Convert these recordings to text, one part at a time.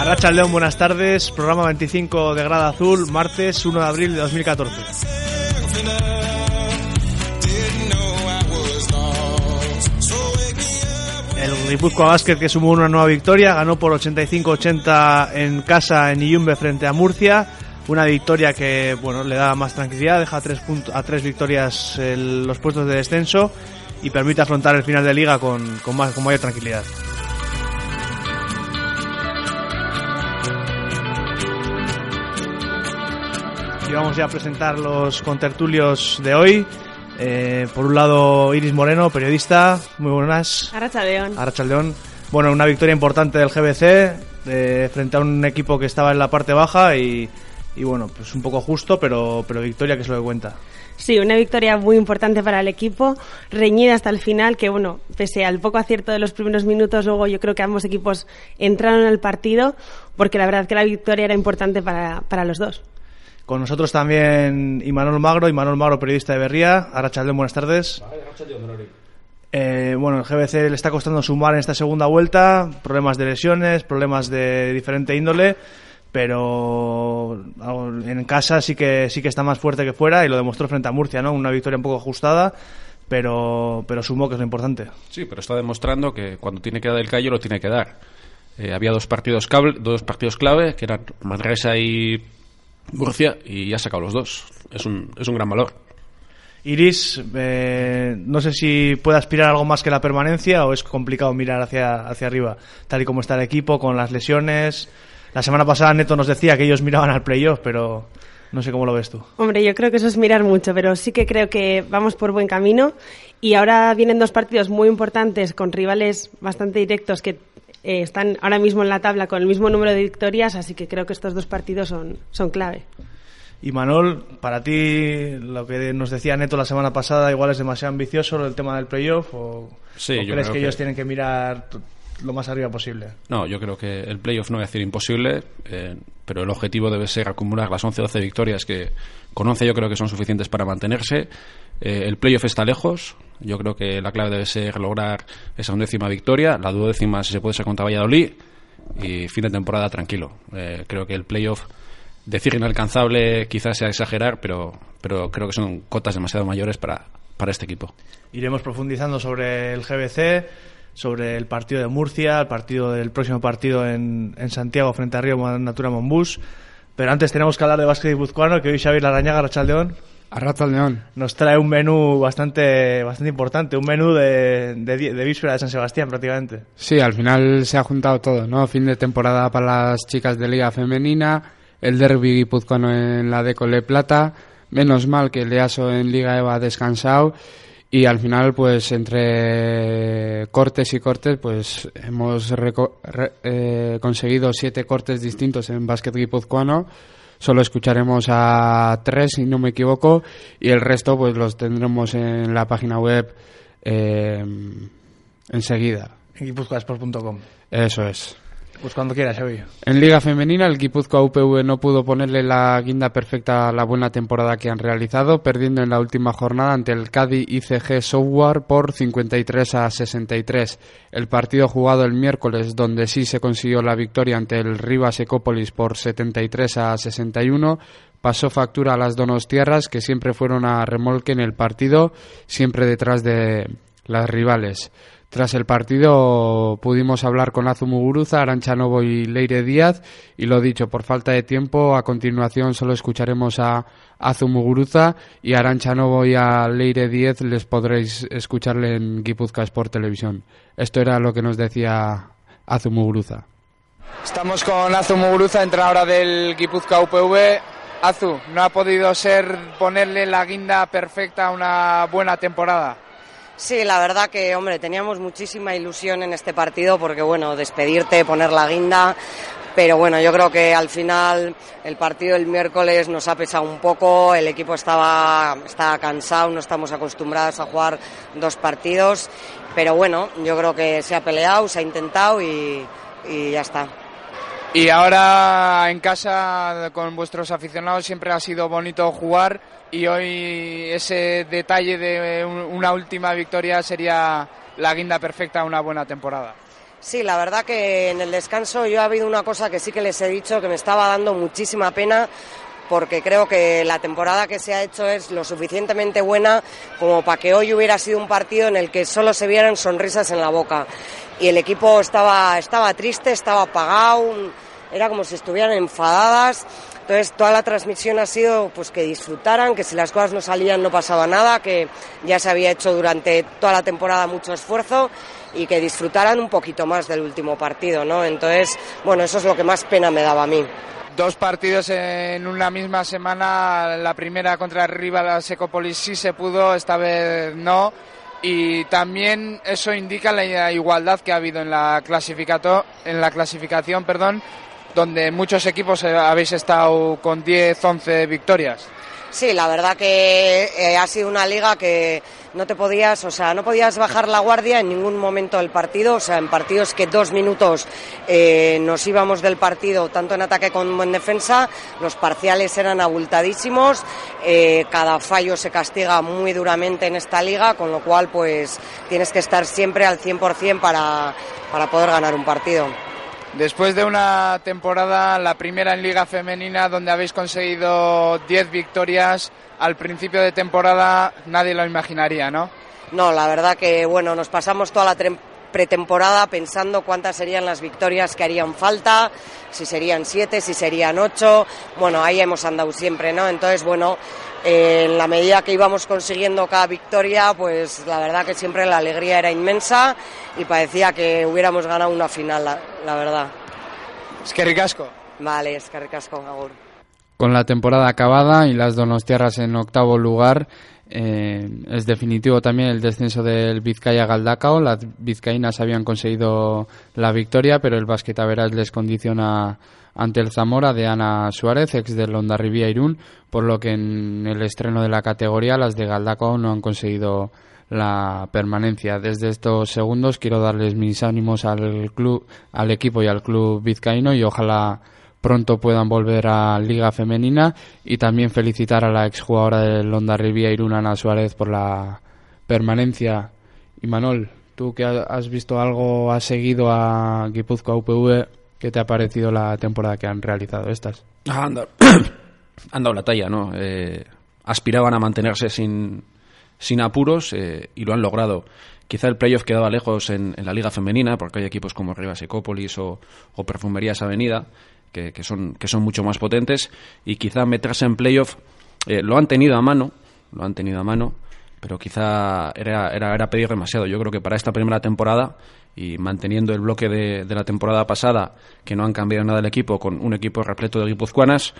Arracha León, buenas tardes. Programa 25 de Grada Azul, martes 1 de abril de 2014. myself enough. Didn't know I was lost. So wake me up El Guipúzcoa Basket que sumó una nueva victoria, ganó por 85-80 en casa en Iyumbe frente a Murcia. Una victoria que bueno le da más tranquilidad, deja a tres, punto- a tres victorias el- los puestos de descenso y permite afrontar el final de liga con, con, más, con mayor tranquilidad. Y vamos ya a presentar los contertulios de hoy. Eh, por un lado, Iris Moreno, periodista. Muy buenas. Arracha León. Arrachaldeón. Bueno, una victoria importante del GBC eh, frente a un equipo que estaba en la parte baja y, y bueno, pues un poco justo, pero, pero victoria que es lo que cuenta. Sí, una victoria muy importante para el equipo, reñida hasta el final, que bueno, pese al poco acierto de los primeros minutos, luego yo creo que ambos equipos entraron al partido, porque la verdad que la victoria era importante para, para los dos. Con nosotros también Imanol Magro, Imanol Magro, periodista de Berría. Arrachaldeón, buenas tardes. Eh, bueno, el GBC le está costando sumar en esta segunda vuelta, problemas de lesiones, problemas de diferente índole, pero en casa sí que sí que está más fuerte que fuera y lo demostró frente a Murcia, ¿no? Una victoria un poco ajustada, pero pero sumó que es lo importante. Sí, pero está demostrando que cuando tiene que dar el callo lo tiene que dar. Eh, había dos partidos, cable, dos partidos clave, que eran Manresa y Murcia, y ya ha sacado los dos. Es un, es un gran valor. Iris, eh, no sé si puede aspirar a algo más que la permanencia o es complicado mirar hacia, hacia arriba, tal y como está el equipo, con las lesiones. La semana pasada Neto nos decía que ellos miraban al playoff, pero no sé cómo lo ves tú. Hombre, yo creo que eso es mirar mucho, pero sí que creo que vamos por buen camino y ahora vienen dos partidos muy importantes con rivales bastante directos que eh, están ahora mismo en la tabla con el mismo número de victorias, así que creo que estos dos partidos son, son clave. Y Manol, para ti, lo que nos decía Neto la semana pasada, igual es demasiado ambicioso el tema del playoff o, Sí, o yo crees creo que, que- ellos tienen que mirar lo más arriba posible. No, yo creo que el playoff no voy a decir imposible, eh, pero el objetivo debe ser acumular las 11-12 victorias que con 11 yo creo que son suficientes para mantenerse. Eh, el playoff está lejos, yo creo que la clave debe ser lograr esa undécima victoria, la duodécima si se puede ser contra Valladolid y fin de temporada tranquilo. Eh, creo que el playoff, decir inalcanzable quizás sea exagerar, pero, pero creo que son cotas demasiado mayores para, para este equipo. Iremos profundizando sobre el GBC, sobre el partido de Murcia, el partido del próximo partido en, en Santiago frente a Río Natura Monbús. Pero antes tenemos que hablar de básquet guipuzcoano, que hoy Xavier Larañaga, Rachaldeón, Arrata al León. nos trae un menú bastante, bastante importante, un menú de, de, de víspera de San Sebastián prácticamente. Sí, al final se ha juntado todo, ¿no? Fin de temporada para las chicas de Liga Femenina, el derby guipuzcoano en la Decole Plata, menos mal que el EASO en Liga EVA ha descansado y al final, pues entre cortes y cortes, pues hemos reco- re- eh, conseguido siete cortes distintos en básquet guipuzcoano. Solo escucharemos a tres, si no me equivoco, y el resto pues los tendremos en la página web eh, enseguida. En guipuzcoasport.com. Eso es. Pues cuando quieras, Xavier. En Liga Femenina, el Guipúzcoa UPV no pudo ponerle la guinda perfecta a la buena temporada que han realizado, perdiendo en la última jornada ante el Cádiz ICG Software por 53 a 63. El partido jugado el miércoles, donde sí se consiguió la victoria ante el Rivas Ecópolis por 73 a 61, pasó factura a las Donostiarras, que siempre fueron a remolque en el partido, siempre detrás de las rivales. Tras el partido pudimos hablar con Azu Muguruza, Arancha Novo y Leire Díaz y lo dicho, por falta de tiempo, a continuación solo escucharemos a Azu Muguruza y a Arancha Novo y a Leire Díaz les podréis escucharle en Guipuzcoa Sport Televisión. Esto era lo que nos decía Azu Muguruza. Estamos con Azu Muguruza, entrenadora del Guipuzcoa UPV. Azu, no ha podido ser ponerle la guinda perfecta a una buena temporada. Sí, la verdad que, hombre, teníamos muchísima ilusión en este partido porque, bueno, despedirte, poner la guinda, pero bueno, yo creo que al final el partido del miércoles nos ha pesado un poco, el equipo estaba, estaba cansado, no estamos acostumbrados a jugar dos partidos, pero bueno, yo creo que se ha peleado, se ha intentado y, y ya está. Y ahora en casa con vuestros aficionados siempre ha sido bonito jugar y hoy ese detalle de una última victoria sería la guinda perfecta a una buena temporada. Sí, la verdad que en el descanso yo ha habido una cosa que sí que les he dicho que me estaba dando muchísima pena porque creo que la temporada que se ha hecho es lo suficientemente buena como para que hoy hubiera sido un partido en el que solo se vieran sonrisas en la boca. Y el equipo estaba, estaba triste, estaba apagado, era como si estuvieran enfadadas. Entonces toda la transmisión ha sido pues que disfrutaran, que si las cosas no salían no pasaba nada, que ya se había hecho durante toda la temporada mucho esfuerzo y que disfrutaran un poquito más del último partido, ¿no? Entonces, bueno, eso es lo que más pena me daba a mí dos partidos en una misma semana. La primera contra rival Secopolis sí se pudo, esta vez no. Y también eso indica la igualdad que ha habido en la, en la clasificación, perdón, donde muchos equipos eh, habéis estado con 10, 11 victorias. Sí, la verdad que eh, ha sido una liga que no te podías, o sea, no podías bajar la guardia en ningún momento del partido, o sea, en partidos que dos minutos eh, nos íbamos del partido, tanto en ataque como en defensa, los parciales eran abultadísimos, cada fallo se castiga muy duramente en esta liga, con lo cual, pues, tienes que estar siempre al 100% para, para poder ganar un partido. Después de una temporada, la primera en Liga Femenina, donde habéis conseguido 10 victorias, al principio de temporada nadie lo imaginaría, ¿no? No, la verdad que, bueno, nos pasamos toda la pretemporada pensando cuántas serían las victorias que harían falta, si serían siete, si serían ocho. Bueno, ahí hemos andado siempre, ¿no? Entonces, bueno, en la medida que íbamos consiguiendo cada victoria, pues la verdad que siempre la alegría era inmensa y parecía que hubiéramos ganado una final, la, verdad. Es que ricasco. Vale, es que ricasco, Agur. Con la temporada acabada y las Donostiarras en octavo lugar, eh, es definitivo también el descenso del Vizcaya Galdacao. Las vizcaínas habían conseguido la victoria, pero el Basquetaveras les condiciona ante el Zamora de Ana Suárez, ex del Ondarribía Irún, por lo que en el estreno de la categoría las de Galdacao no han conseguido la permanencia. Desde estos segundos quiero darles mis ánimos al club, al equipo y al club vizcaíno y ojalá pronto puedan volver a Liga Femenina y también felicitar a la exjugadora del Ondarribía Irún Ana Suárez por la permanencia. Y Manol, tú que has visto algo, has seguido a Guipúzcoa UPV ¿Qué te ha parecido la temporada que han realizado estas? Ah, han, dado, la talla, ¿no? Eh, aspiraban a mantenerse sin, sin apuros eh, y lo han logrado. Quizá el playoff quedaba lejos en, la liga femenina, porque hay equipos como Rivas Ecópolis o Perfumerías Avenida, que, son, que son mucho más potentes, y quizá meterse en playoff eh, lo han tenido a mano, lo han tenido a mano, pero quizá era, era, era pedir demasiado. Yo creo que para esta primera temporada y manteniendo el bloque de, de, la temporada pasada, que no han cambiado nada el equipo, con un equipo repleto de guipuzcoanas,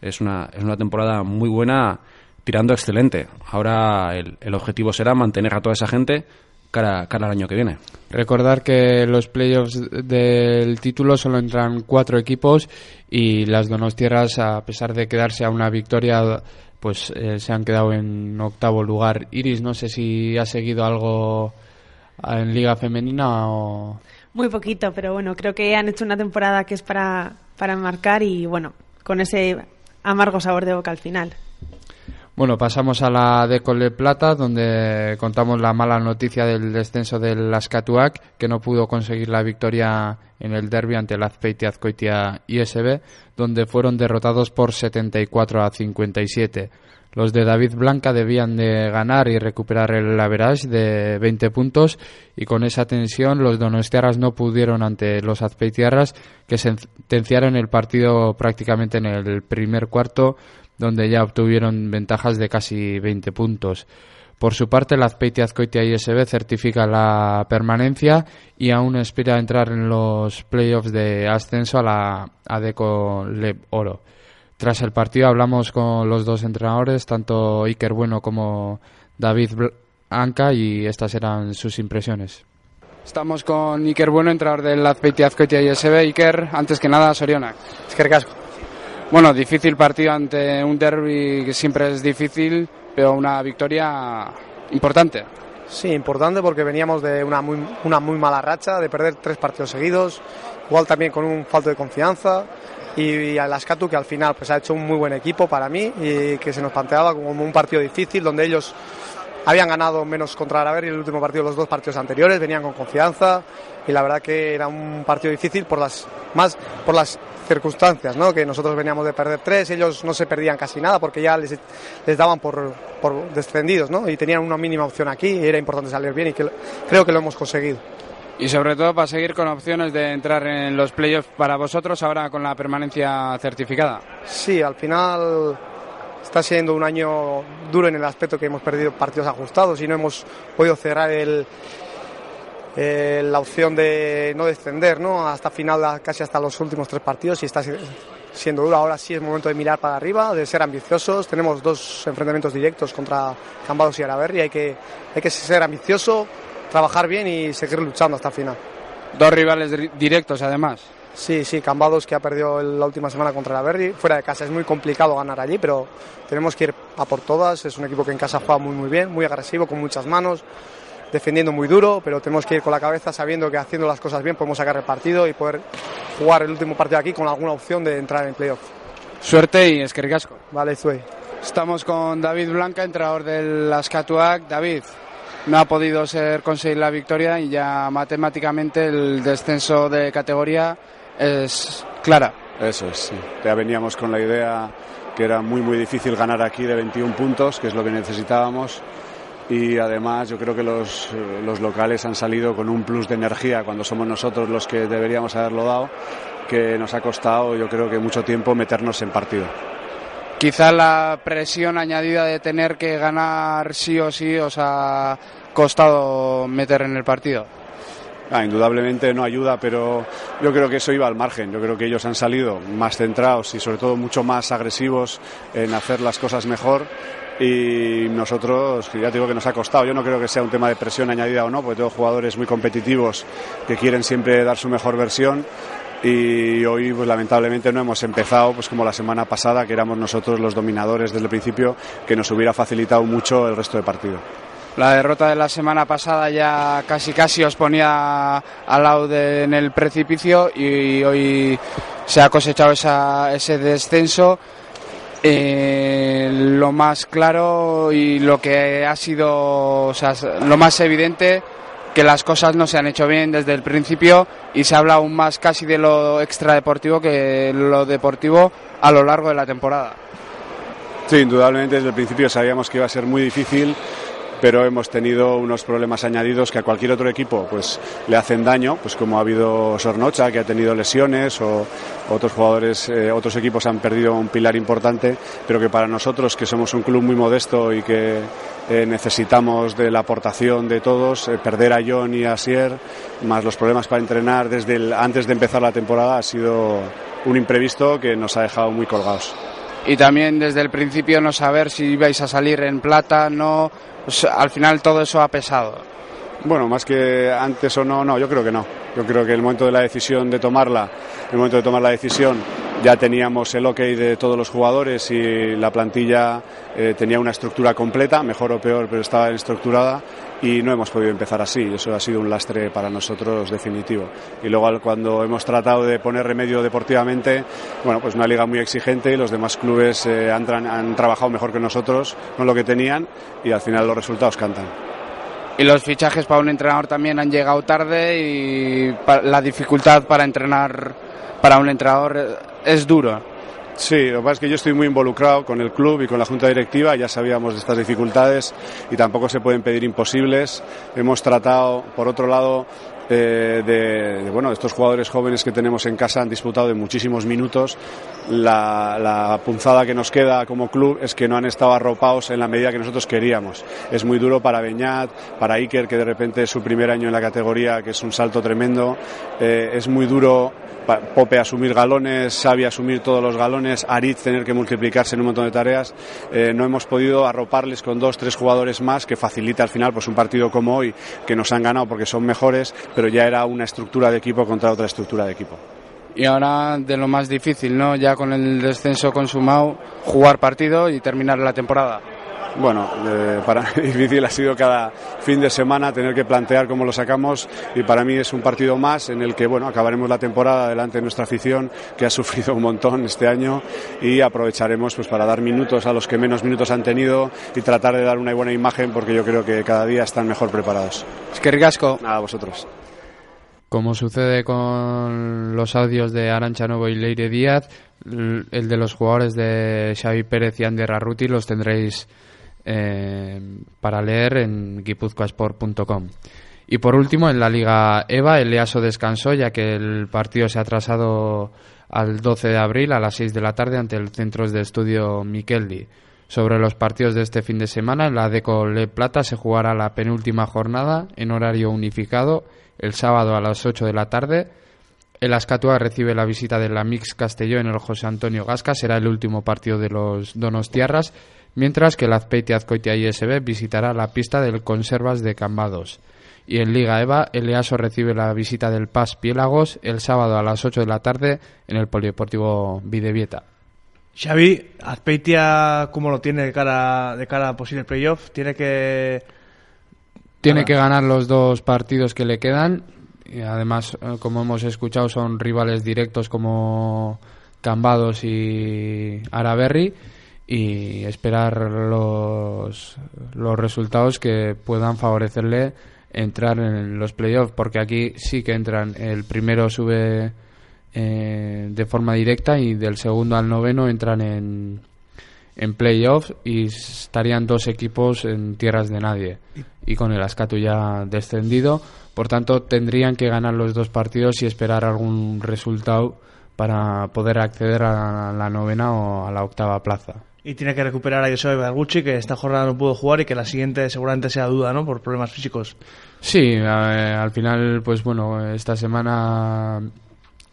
es una, es una temporada muy buena, tirando excelente. Ahora el, el objetivo será mantener a toda esa gente cara, cara al año que viene. Recordar que los playoffs del título solo entran cuatro equipos y las Donostierras, a pesar de quedarse a una victoria, pues eh, se han quedado en octavo lugar. Iris, no sé si ha seguido algo en Liga Femenina o...? Muy poquito, pero bueno, creo que han hecho una temporada que es para, para marcar y bueno, con ese amargo sabor de boca al final. Bueno, pasamos a la de Cole Plata, donde contamos la mala noticia del descenso del Ascatuac, que no pudo conseguir la victoria en el derby ante el Azpeitia Azcoitia ISB, donde fueron derrotados por 74 a 57. Los de David Blanca debían de ganar y recuperar el average de 20 puntos y con esa tensión los donostiarras no pudieron ante los azpeitiarras que sentenciaron el partido prácticamente en el primer cuarto donde ya obtuvieron ventajas de casi 20 puntos. Por su parte, la Azpeitia Azcoitia ISB certifica la permanencia y aún aspira a entrar en los playoffs de ascenso a la ADECO Leb Oro. Tras el partido hablamos con los dos entrenadores, tanto Iker Bueno como David Anca y estas eran sus impresiones. Estamos con Iker Bueno, entrenador del Azpeitia Azcoitia y SB. Iker, antes que nada, Soriona. Es que casco. Bueno, difícil partido ante un derby que siempre es difícil, pero una victoria importante. Sí, importante porque veníamos de una muy, una muy mala racha, de perder tres partidos seguidos, igual también con un falto de confianza y, a las Catu que al final pues ha hecho un muy buen equipo para mí y que se nos planteaba como un partido difícil donde ellos habían ganado menos contra Araber y el último partido los dos partidos anteriores, venían con confianza y la verdad que era un partido difícil por las más por las circunstancias, ¿no? que nosotros veníamos de perder tres, ellos no se perdían casi nada porque ya les, les daban por, por descendidos ¿no? y tenían una mínima opción aquí y era importante salir bien y que, creo que lo hemos conseguido. Y sobre todo para seguir con opciones de entrar en los playoffs para vosotros ahora con la permanencia certificada. Sí, al final está siendo un año duro en el aspecto que hemos perdido partidos ajustados y no hemos podido cerrar el, la opción de no descender ¿no? hasta final, casi hasta los últimos tres partidos y está siendo duro. Ahora sí es momento de mirar para arriba, de ser ambiciosos. Tenemos dos enfrentamientos directos contra Cambados y Araberri. Hay que, hay que ser ambicioso, trabajar bien y seguir luchando hasta el final. Dos rivales directos además. Sí, sí, Cambados que ha perdido la última semana contra la Berry. Fuera de casa es muy complicado ganar allí, pero tenemos que ir a por todas. Es un equipo que en casa juega muy, muy bien, muy agresivo, con muchas manos, defendiendo muy duro, pero tenemos que ir con la cabeza sabiendo que haciendo las cosas bien podemos sacar el partido y poder jugar el último partido aquí con alguna opción de entrar en playoff. Suerte y esquergasco. Vale, Zue. Estamos con David Blanca, entrenador del Ascatuac. David, no ha podido ser conseguir la victoria y ya matemáticamente el descenso de categoría es clara. Eso es, sí. Ya veníamos con la idea que era muy, muy difícil ganar aquí de 21 puntos, que es lo que necesitábamos. Y además yo creo que los, los locales han salido con un plus de energía cuando somos nosotros los que deberíamos haberlo dado, que nos ha costado yo creo que mucho tiempo meternos en partido. Quizá la presión añadida de tener que ganar sí o sí os ha costado meter en el partido. Ah, indudablemente no ayuda, pero yo creo que eso iba al margen. Yo creo que ellos han salido más centrados y sobre todo mucho más agresivos en hacer las cosas mejor y nosotros, ya digo que nos ha costado, yo no creo que sea un tema de presión añadida o no, porque tengo jugadores muy competitivos que quieren siempre dar su mejor versión y hoy pues lamentablemente no hemos empezado pues como la semana pasada que éramos nosotros los dominadores desde el principio que nos hubiera facilitado mucho el resto de partido. La derrota de la semana pasada ya casi casi os ponía al lado de, en el precipicio y hoy se ha cosechado esa, ese descenso. Eh, lo más claro y lo que ha sido lo más evidente que las cosas no se han hecho bien desde el principio y se habla aún más casi de lo extradeportivo que lo deportivo a lo largo de la temporada. Sí, indudablemente desde el principio sabíamos que iba a ser muy difícil pero hemos tenido unos problemas añadidos que a cualquier otro equipo pues le hacen daño, pues como ha habido Sornocha que ha tenido lesiones o otros jugadores, eh, otros equipos han perdido un pilar importante, pero que para nosotros que somos un club muy modesto y que eh, necesitamos de la aportación de todos, eh, perder a John y a Sier, más los problemas para entrenar desde antes de empezar la temporada ha sido un imprevisto que nos ha dejado muy colgados y también desde el principio no saber si ibais a salir en plata, no, pues, al final todo eso ha pesado. Bueno, más que antes o no, no, yo creo que no. Yo creo que el momento de la decisión de tomarla, el momento de tomar la decisión, ya teníamos el ok de todos los jugadores y la plantilla eh, tenía una estructura completa, mejor o peor, pero estaba estructurada y no hemos podido empezar así. Eso ha sido un lastre para nosotros definitivo. Y luego cuando hemos tratado de poner remedio deportivamente, bueno, pues una liga muy exigente y los demás clubes eh, han, han trabajado mejor que nosotros con lo que tenían y al final los resultados cantan. Y los fichajes para un entrenador también han llegado tarde y la dificultad para entrenar para un entrenador es duro. Sí, lo que pasa es que yo estoy muy involucrado con el club y con la junta directiva, ya sabíamos de estas dificultades y tampoco se pueden pedir imposibles. Hemos tratado, por otro lado, eh, de, bueno, estos jugadores jóvenes que tenemos en casa han disputado de muchísimos minutos. La, punzada que nos queda como club es que no han estado arropados en la medida que nosotros queríamos. Es muy duro para Beñat, para Iker, que de repente es su primer año en la categoría, que es un salto tremendo. Eh, es muy duro Pope asumir galones, Xavi asumir todos los galones, Aritz tener que multiplicarse en un montón de tareas. Eh, no hemos podido arroparles con dos, tres jugadores más que facilita al final pues un partido como hoy que nos han ganado porque son mejores, pero ya era una estructura de equipo contra otra estructura de equipo. Y ahora de lo más difícil, ¿no? Ya con el descenso consumado, jugar partido y terminar la temporada. Bueno, eh, para mí difícil ha sido cada fin de semana tener que plantear cómo lo sacamos y para mí es un partido más en el que bueno acabaremos la temporada delante de nuestra afición que ha sufrido un montón este año y aprovecharemos pues para dar minutos a los que menos minutos han tenido y tratar de dar una buena imagen porque yo creo que cada día están mejor preparados. Es que ricasco. A vosotros. Como sucede con los audios de Arancha Novo y Leire Díaz, el de los jugadores de Xavi Pérez y Ander Arruti los tendréis eh, para leer en guipuzcoasport.com. Y por último, en la Liga EVA, el EASO descansó ya que el partido se ha atrasado al 12 de abril a las 6 de la tarde ante el Centro de Estudio Miqueldi. Sobre los partidos de este fin de semana, en la Deco Le Plata se jugará la penúltima jornada en horario unificado el sábado a las 8 de la tarde. El Ascatua recibe la visita de la Mix Castelló en el José Antonio Gasca. Será el último partido de los Donostiarras mientras que el Azpeitia Azcoitia ISB visitará la pista del Conservas de Cambados. Y en Liga EVA, el EASO recibe la visita del PAS Piélagos el sábado a las 8 de la tarde en el Polideportivo Videvieta. Xavi, Azpeitia, ¿cómo lo tiene de cara, de cara a posible playoff? Tiene que... Tiene que ganar los dos partidos que le quedan. Y además, eh, como hemos escuchado, son rivales directos como Cambados y Araberri y esperar los, los resultados que puedan favorecerle entrar en los playoffs, porque aquí sí que entran, el primero sube eh, de forma directa y del segundo al noveno entran en, en playoffs y estarían dos equipos en tierras de nadie y con el Ascatu ya descendido, por tanto tendrían que ganar los dos partidos y esperar algún resultado para poder acceder a la novena o a la octava plaza. Y tiene que recuperar a José Bargucci, que esta jornada no pudo jugar y que la siguiente seguramente sea duda, ¿no? Por problemas físicos. Sí, al final, pues bueno, esta semana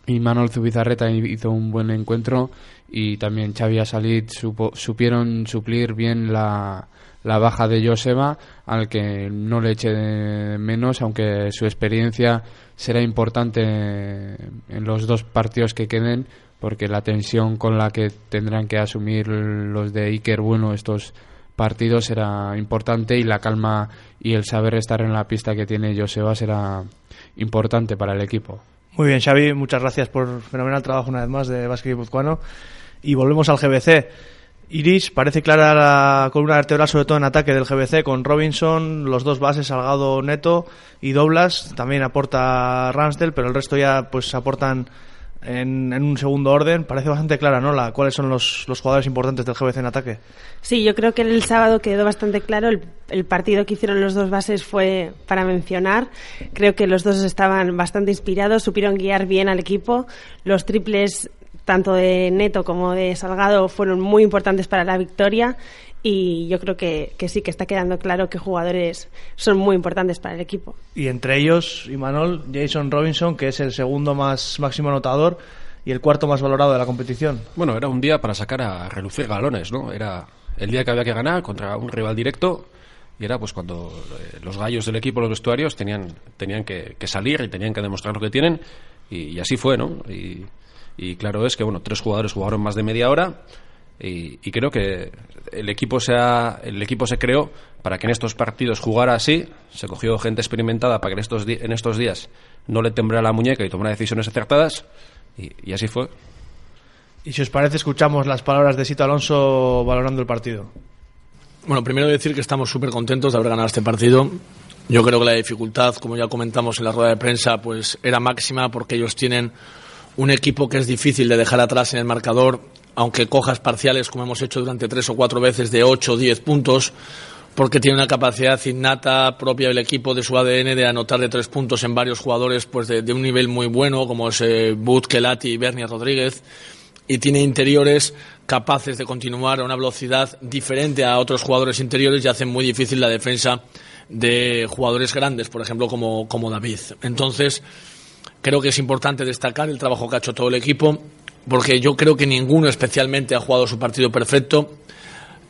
Imanol Zubizarreta hizo un buen encuentro y también Xavi Salit supieron suplir bien la, la baja de Joseba, al que no le eche menos, aunque su experiencia será importante en los dos partidos que queden porque la tensión con la que tendrán que asumir los de Iker Bueno estos partidos será importante y la calma y el saber estar en la pista que tiene Joseba será importante para el equipo. Muy bien, Xavi, muchas gracias por fenomenal trabajo una vez más de Básquet Guipuzcoano. Y volvemos al GBC. Iris, parece clara la columna vertebral, sobre todo en ataque del GBC, con Robinson, los dos bases, Salgado Neto y Doblas. También aporta Ramsdell, pero el resto ya pues aportan en, un segundo orden. Parece bastante clara, ¿no? La, ¿Cuáles son los, los, jugadores importantes del GBC en ataque? Sí, yo creo que el sábado quedó bastante claro. El, el, partido que hicieron los dos bases fue para mencionar. Creo que los dos estaban bastante inspirados, supieron guiar bien al equipo. Los triples, tanto de Neto como de Salgado, fueron muy importantes para la victoria y yo creo que, sí que está quedando claro que jugadores son muy importantes para el equipo. Y entre ellos, Imanol, Jason Robinson, que es el segundo más máximo anotador y el cuarto más valorado de la competición. Bueno, era un día para sacar a relucir galones, ¿no? Era el día que había que ganar contra un rival directo y era pues cuando eh, los gallos del equipo, los vestuarios, tenían, tenían que, salir y tenían que demostrar lo que tienen y, así fue, ¿no? Y, y claro es que, bueno, tres jugadores jugaron más de media hora y, creo que el equipo, se el equipo se creó para que en estos partidos jugara así. Se cogió gente experimentada para que en estos, en estos días no le temblara la muñeca y tomara decisiones acertadas. Y, así fue. Y si os parece, escuchamos las palabras de Sito Alonso valorando el partido. Bueno, primero decir que estamos súper contentos de haber ganado este partido. Yo creo que la dificultad, como ya comentamos en la rueda de prensa, pues era máxima porque ellos tienen un equipo que es difícil de dejar atrás en el marcador aunque cojas parciales como hemos hecho durante tres o cuatro veces de ocho o diez puntos, porque tiene una capacidad innata propia del equipo, de su ADN, de anotar de tres puntos en varios jugadores pues de, un nivel muy bueno, como es eh, Kelati y Bernie Rodríguez, y tiene interiores capaces de continuar a una velocidad diferente a otros jugadores interiores y hacen muy difícil la defensa de jugadores grandes, por ejemplo, como, como David. Entonces, creo que es importante destacar el trabajo que ha hecho todo el equipo, porque yo creo que ninguno especialmente ha jugado su partido perfecto,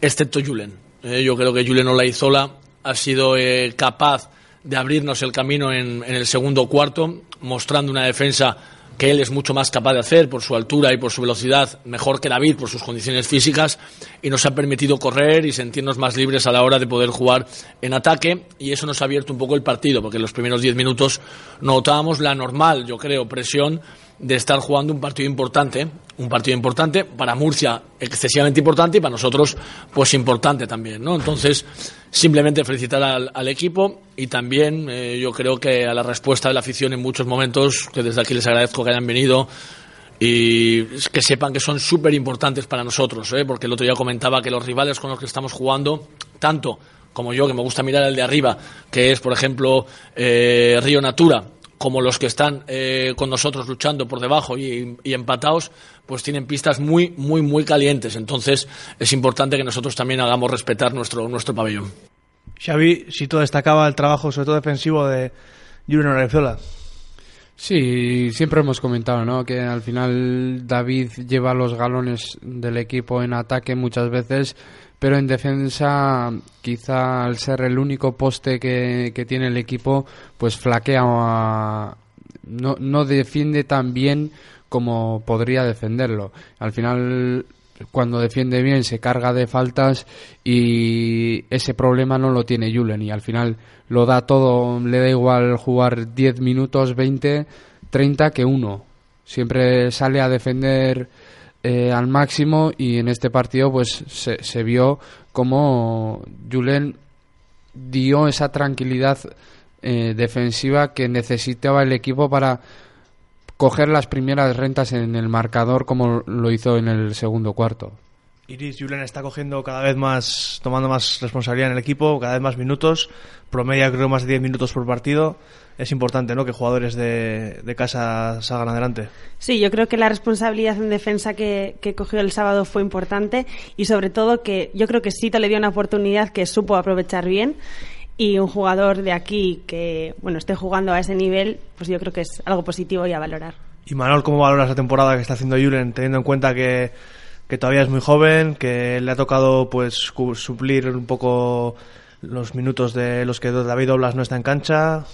excepto Julen. Eh, yo creo que Julen Olaizola ha sido eh, capaz de abrirnos el camino en, en el segundo cuarto, mostrando una defensa que él es mucho más capaz de hacer por su altura y por su velocidad, mejor que David por sus condiciones físicas, y nos ha permitido correr y sentirnos más libres a la hora de poder jugar en ataque, y eso nos ha abierto un poco el partido, porque en los primeros diez minutos notábamos la normal, yo creo, presión de estar jugando un partido importante, un partido importante para Murcia excesivamente importante y para nosotros pues importante también, ¿no? Entonces simplemente felicitar al, equipo y también eh, yo creo que a la respuesta de la afición en muchos momentos que desde aquí les agradezco que hayan venido y que sepan que son súper importantes para nosotros, ¿eh? porque el otro día comentaba que los rivales con los que estamos jugando tanto como yo, que me gusta mirar el de arriba, que es, por ejemplo, eh, Río Natura, como los que están eh, con nosotros luchando por debajo y, empatados, pues tienen pistas muy, muy, muy calientes. Entonces es importante que nosotros también hagamos respetar nuestro, nuestro pabellón. Xavi, si todo destacaba el trabajo, sobre todo defensivo, de Julián Arezola. Sí, siempre hemos comentado ¿no? que al final David lleva los galones del equipo en ataque muchas veces, pero en defensa quizá al ser el único poste que, tiene el equipo pues flaquea no, no defiende tan bien como podría defenderlo al final cuando defiende bien se carga de faltas y ese problema no lo tiene Julen y al final lo da todo, le da igual jugar 10 minutos, 20, 30 que uno. Siempre sale a defender eh, al máximo y en este partido pues se, vio como Julen dio esa tranquilidad eh, defensiva que necesitaba el equipo para coger las primeras rentas en el marcador como lo hizo en el segundo cuarto. Iris Julen está cogiendo cada vez más, tomando más responsabilidad en el equipo, cada vez más minutos, promedia creo más de 10 minutos por partido. Es importante, ¿no? Que jugadores de, casa salgan adelante. Sí, yo creo que la responsabilidad en defensa que, cogió el sábado fue importante y sobre todo que yo creo que Sito le dio una oportunidad que supo aprovechar bien y un jugador de aquí que, bueno, esté jugando a ese nivel, pues yo creo que es algo positivo y a valorar. Y Manuel, ¿cómo valoras la temporada que está haciendo Julen, teniendo en cuenta que que todavía es muy joven, que le ha tocado pues suplir un poco los minutos de los que David Oblas no está en cancha.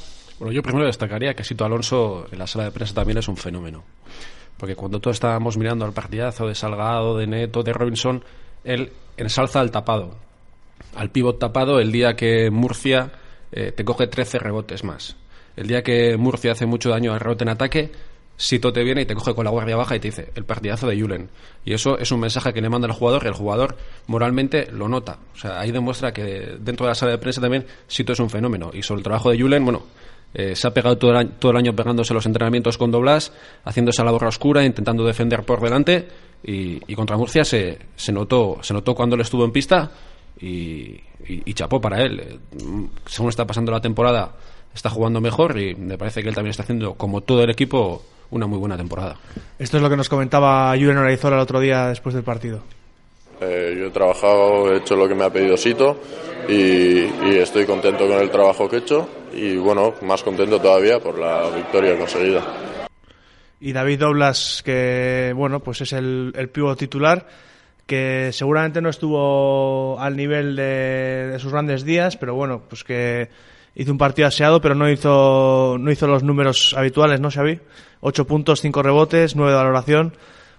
Bueno, yo primero destacaría que Sito Alonso en la sala de prensa también es un fenómeno. Porque cuando todos estábamos mirando al partidazo de Salgado, de Neto, de Robinson, él ensalza al tapado, al pívot tapado el día que Murcia eh, te coge 13 rebotes más. El día que Murcia hace mucho daño al rebote en ataque, Sito te viene y te coge con la guardia baja y te dice el partidazo de Julen. Y eso es un mensaje que le manda el jugador y el jugador moralmente lo nota. O sea, ahí demuestra que dentro de la sala de prensa también Sito es un fenómeno. Y sobre el trabajo de Julen, bueno, eh, se ha pegado todo el, año, todo el año pegándose los entrenamientos con Doblas, haciendo esa labor oscura, intentando defender por delante. Y, contra Murcia se, se, notó, se notó cuando él estuvo en pista y, y chapó para él. Eh, según está pasando la temporada, está jugando mejor y me parece que él también está haciendo, como todo el equipo, una muy buena temporada. Esto es lo que nos comentaba Julen Oraizola el otro día después del partido. Eh, yo he trabajado, he hecho lo que me ha pedido Sito y, estoy contento con el trabajo que he hecho y bueno, más contento todavía por la victoria conseguida. Y David Doblas, que bueno, pues es el, el pivo titular, que seguramente no estuvo al nivel de, de sus grandes días, pero bueno, pues que hizo un partido aseado, pero no hizo, no hizo los números habituales, ¿no, Xavi? Ocho puntos, cinco rebotes, nueve de valoración.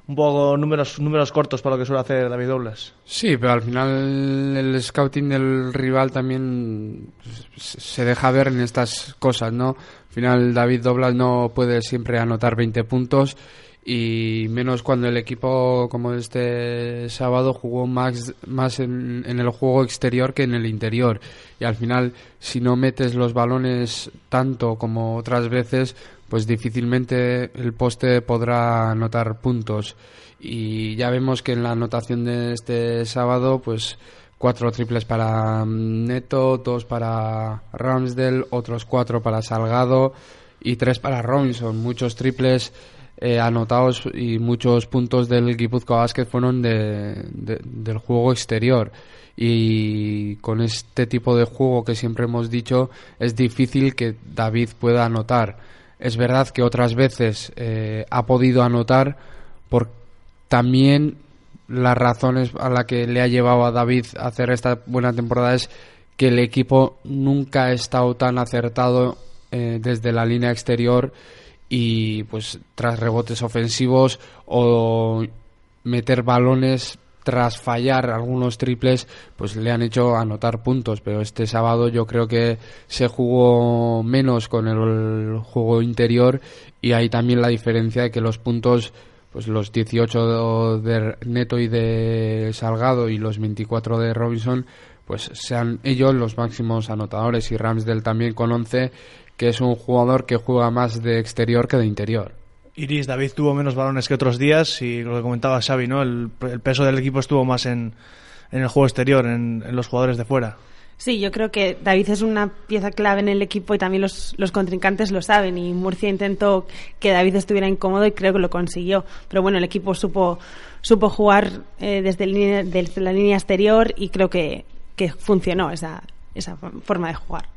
Un poco números, números cortos para lo que suele hacer David Douglas. Sí, pero al final el scouting del rival también se deja ver en estas cosas, ¿no? Al final David Doblas no puede siempre anotar 20 puntos y menos cuando el equipo como este sábado jugó más, más en, el juego exterior que en el interior y al final si no metes los balones tanto como otras veces pues difícilmente el poste podrá anotar puntos y ya vemos que en la anotación de este sábado pues cuatro triples para mm, Neto, dos para Ramsdale, otros cuatro para Salgado y tres para Robinson. Muchos triples eh, anotados y muchos puntos del Guipúzcoa Basket fueron de, del juego exterior. Y con este tipo de juego que siempre hemos dicho, es difícil que David pueda anotar. Es verdad que otras veces eh, ha podido anotar por también las razones a la que le ha llevado a David a hacer esta buena temporada es que el equipo nunca ha estado tan acertado eh, desde la línea exterior y pues tras rebotes ofensivos o meter balones tras fallar algunos triples, pues le han hecho anotar puntos. Pero este sábado yo creo que se jugó menos con el juego interior y hay también la diferencia de que los puntos pues los 18 de Neto y de Salgado y los 24 de Robinson, pues sean ellos los máximos anotadores y Ramsdale también con 11, que es un jugador que juega más de exterior que de interior. Iris, David tuvo menos balones que otros días y lo que comentaba Xavi, ¿no? El, peso del equipo estuvo más en, en el juego exterior, en los jugadores de fuera. Sí, yo creo que David es una pieza clave en el equipo y también los, los contrincantes lo saben. Y Murcia intentó que David estuviera incómodo y creo que lo consiguió. Pero bueno, el equipo supo, supo jugar eh, desde, la línea exterior y creo que, que funcionó esa, esa forma de jugar.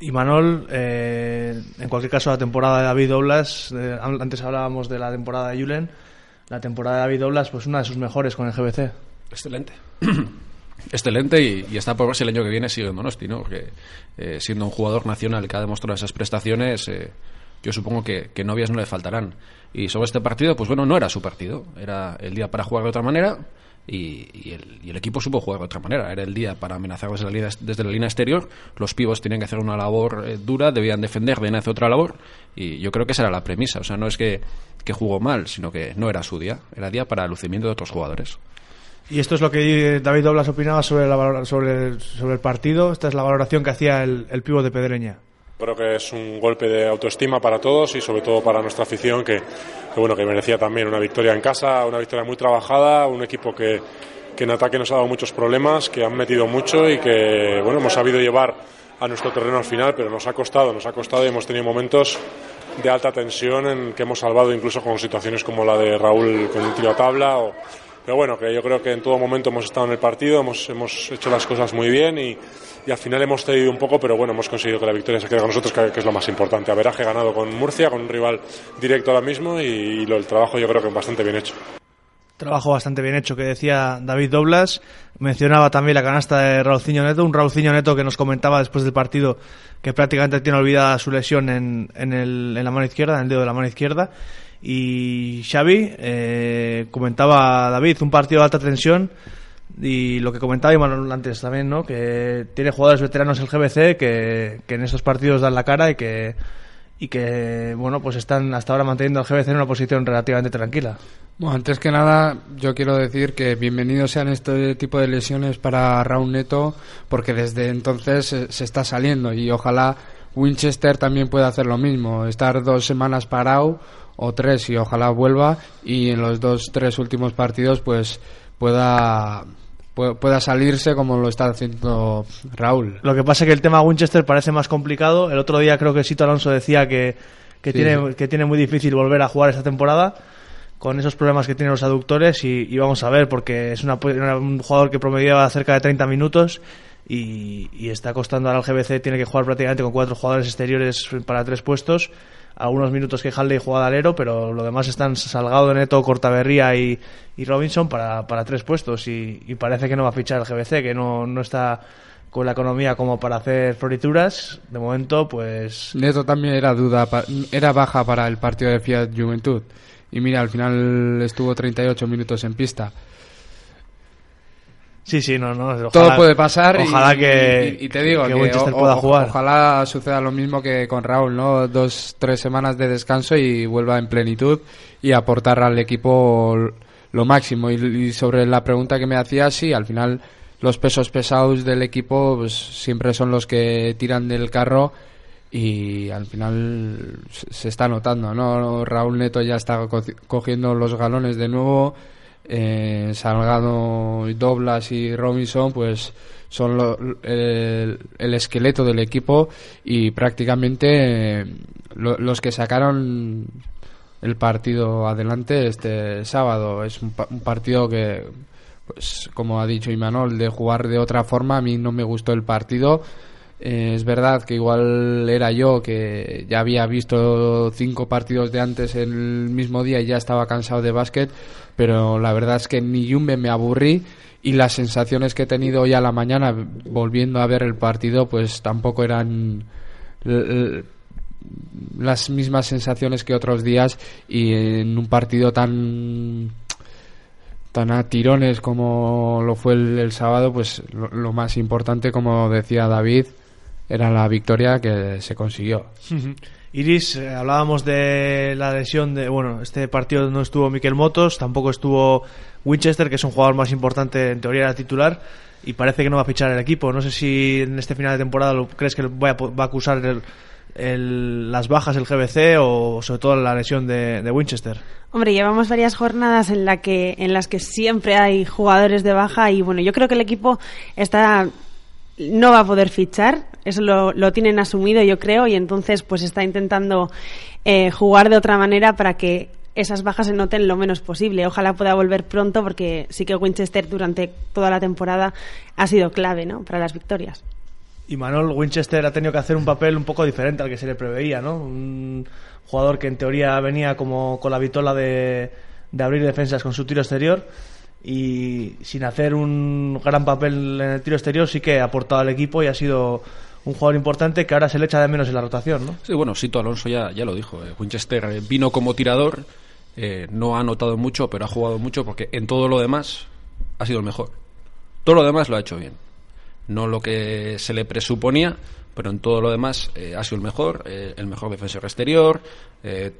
Y Manol, eh, en cualquier caso, la temporada de David Doblas, eh, antes hablábamos de la temporada de Julen, la temporada de David Doblas, pues una de sus mejores con el GBC. Excelente. excelente y, está por verse el año que viene sigue en Donosti, ¿no? Porque eh, siendo un jugador nacional que ha demostrado esas prestaciones, eh, yo supongo que, novias no le faltarán. Y sobre este partido, pues bueno, no era su partido, era el día para jugar de otra manera y, el, equipo supo jugar de otra manera. Era el día para amenazar desde la línea, desde la línea exterior, los pibos tenían que hacer una labor eh, dura, debían defender, debían hacer otra labor y yo creo que esa era la premisa. O sea, no es que, jugó mal, sino que no era su día, era día para el lucimiento de otros jugadores. Y esto es lo que David Doblas opinaba sobre, la, sobre, sobre el partido. Esta es la valoración que hacía el, el pivo de Pedreña. Creo que es un golpe de autoestima para todos y sobre todo para nuestra afición que, bueno que merecía también una victoria en casa, una victoria muy trabajada, un equipo que, que en ataque nos ha dado muchos problemas, que han metido mucho y que bueno hemos sabido llevar a nuestro terreno al final, pero nos ha costado, nos ha costado y hemos tenido momentos de alta tensión en que hemos salvado incluso con situaciones como la de Raúl con un tiro a tabla o pero bueno, que yo creo que en todo momento hemos estado en el partido, hemos, hemos hecho las cosas muy bien y, y al final hemos cedido un poco, pero bueno, hemos conseguido que la victoria se quede con nosotros, que, es lo más importante. Averaje ganado con Murcia, con un rival directo ahora mismo y, lo, el trabajo yo creo que bastante bien hecho. Trabajo bastante bien hecho, que decía David Doblas. Mencionaba también la canasta de Raulciño Neto, un Raulciño Neto que nos comentaba después del partido que prácticamente tiene olvidada su lesión en, en, el, en la mano izquierda, en el dedo de la mano izquierda y Xavi, eh, comentaba David, un partido de alta tensión y lo que comentaba Imanol antes también, ¿no? Que tiene jugadores veteranos el GBC que, que en estos partidos dan la cara y que y que bueno pues están hasta ahora manteniendo al GBC en una posición relativamente tranquila. Bueno, antes que nada yo quiero decir que bienvenidos sean este tipo de lesiones para Raúl Neto porque desde entonces se, se está saliendo y ojalá Winchester también pueda hacer lo mismo, estar dos semanas parado o tres y ojalá vuelva y en los dos tres últimos partidos pues pueda pueda salirse como lo está haciendo Raúl. Lo que pasa es que el tema Winchester parece más complicado. El otro día creo que Sito Alonso decía que, que tiene, que tiene muy difícil volver a jugar esta temporada con esos problemas que tiene los aductores y, vamos a ver porque es una, un jugador que promediaba cerca de 30 minutos y, y está costando al GBC, tiene que jugar prácticamente con cuatro jugadores exteriores para tres puestos algunos minutos que Halley juega de alero, pero lo demás están Salgado, Neto, Cortaberría y, y Robinson para, para tres puestos y, parece que no va a fichar el GBC, que no, no está con la economía como para hacer florituras. De momento, pues... Neto también era duda, era baja para el partido de Fiat Juventud. Y mira, al final estuvo 38 minutos en pista. Sí, sí, no, no. Todo puede pasar. Ojalá que. Y, te digo que, pueda jugar. Ojalá suceda lo mismo que con Raúl, ¿no? Dos, tres semanas de descanso y vuelva en plenitud y aportar al equipo lo máximo. Y, sobre la pregunta que me hacía, sí, al final los pesos pesados del equipo pues, siempre son los que tiran del carro y al final se está notando, ¿no? Raúl Neto ya está cogiendo los galones de nuevo eh, Salgado, Doblas y Robinson, pues son el, esqueleto del equipo y prácticamente eh, los que sacaron el partido adelante este sábado. Es un, partido que, pues como ha dicho Imanol, de jugar de otra forma, a mí no me gustó el partido. Eh, es verdad que igual era yo que ya había visto cinco partidos de antes el mismo día y ya estaba cansado de básquet, pero la verdad es que ni Jumbe me aburrí y las sensaciones que he tenido hoy a la mañana volviendo a ver el partido pues tampoco eran las mismas sensaciones que otros días y en un partido tan tan a tirones como lo fue el, sábado pues lo, más importante como decía David era la victoria que se consiguió Iris, eh, hablábamos de la lesión de. Bueno, este partido no estuvo Miquel Motos, tampoco estuvo Winchester, que es un jugador más importante, en teoría era titular, y parece que no va a fichar el equipo. No sé si en este final de temporada lo, crees que va a, acusar las bajas el GBC o sobre todo la lesión de, de, Winchester. Hombre, llevamos varias jornadas en, la que, en las que siempre hay jugadores de baja y bueno, yo creo que el equipo está no va a poder fichar, eso lo, lo tienen asumido yo creo y entonces pues está intentando eh, jugar de otra manera para que esas bajas se noten lo menos posible. Ojalá pueda volver pronto porque sí que Winchester durante toda la temporada ha sido clave ¿no? para las victorias. Y Manuel Winchester ha tenido que hacer un papel un poco diferente al que se le preveía, ¿no? Un jugador que en teoría venía como con la vitola de, de abrir defensas con su tiro exterior y sin hacer un gran papel en el tiro exterior sí que ha aportado al equipo y ha sido un jugador importante que ahora se le echa de menos en la rotación, ¿no? Sí, bueno, Sito Alonso ya, ya lo dijo. Eh, Winchester eh, vino como tirador, eh, no ha anotado mucho, pero ha jugado mucho porque en todo lo demás ha sido el mejor. Todo lo demás lo ha hecho bien. No lo que se le presuponía, pero en todo lo demás ha sido el mejor, el mejor defensor exterior,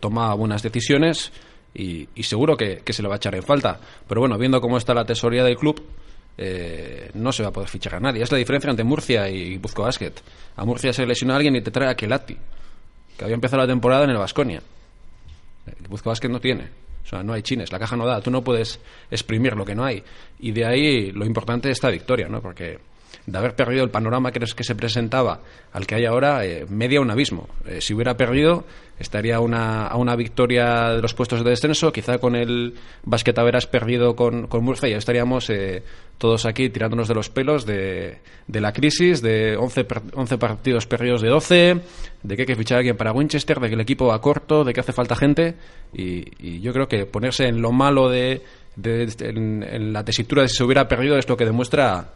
toma buenas decisiones y, seguro que, se le va a echar en falta. Pero bueno, viendo cómo está la tesorería del club, eh, no se va a poder fichar a nadie. Es la diferencia entre Murcia y Buzco Basket. A Murcia se lesiona a alguien y te trae a Kelati, que había empezado la temporada en el Vasconia. El Buzco Basket no tiene. O sea, no hay chines, la caja no da, tú no puedes exprimir lo que no hay. Y de ahí lo importante es esta victoria, ¿no? Porque de haber perdido el panorama que, que se presentaba al que hay ahora, eh, media un abismo. Eh, si hubiera perdido, estaría una, a una victoria de los puestos de descenso, quizá con el Basquetaveras perdido con, con Murcia, ya estaríamos eh, todos aquí tirándonos de los pelos de, de la crisis, de 11, 11, partidos perdidos de 12, de que hay que fichar a alguien para Winchester, de que el equipo va corto, de que hace falta gente, y, yo creo que ponerse en lo malo de, en la tesitura de si se hubiera perdido es lo que demuestra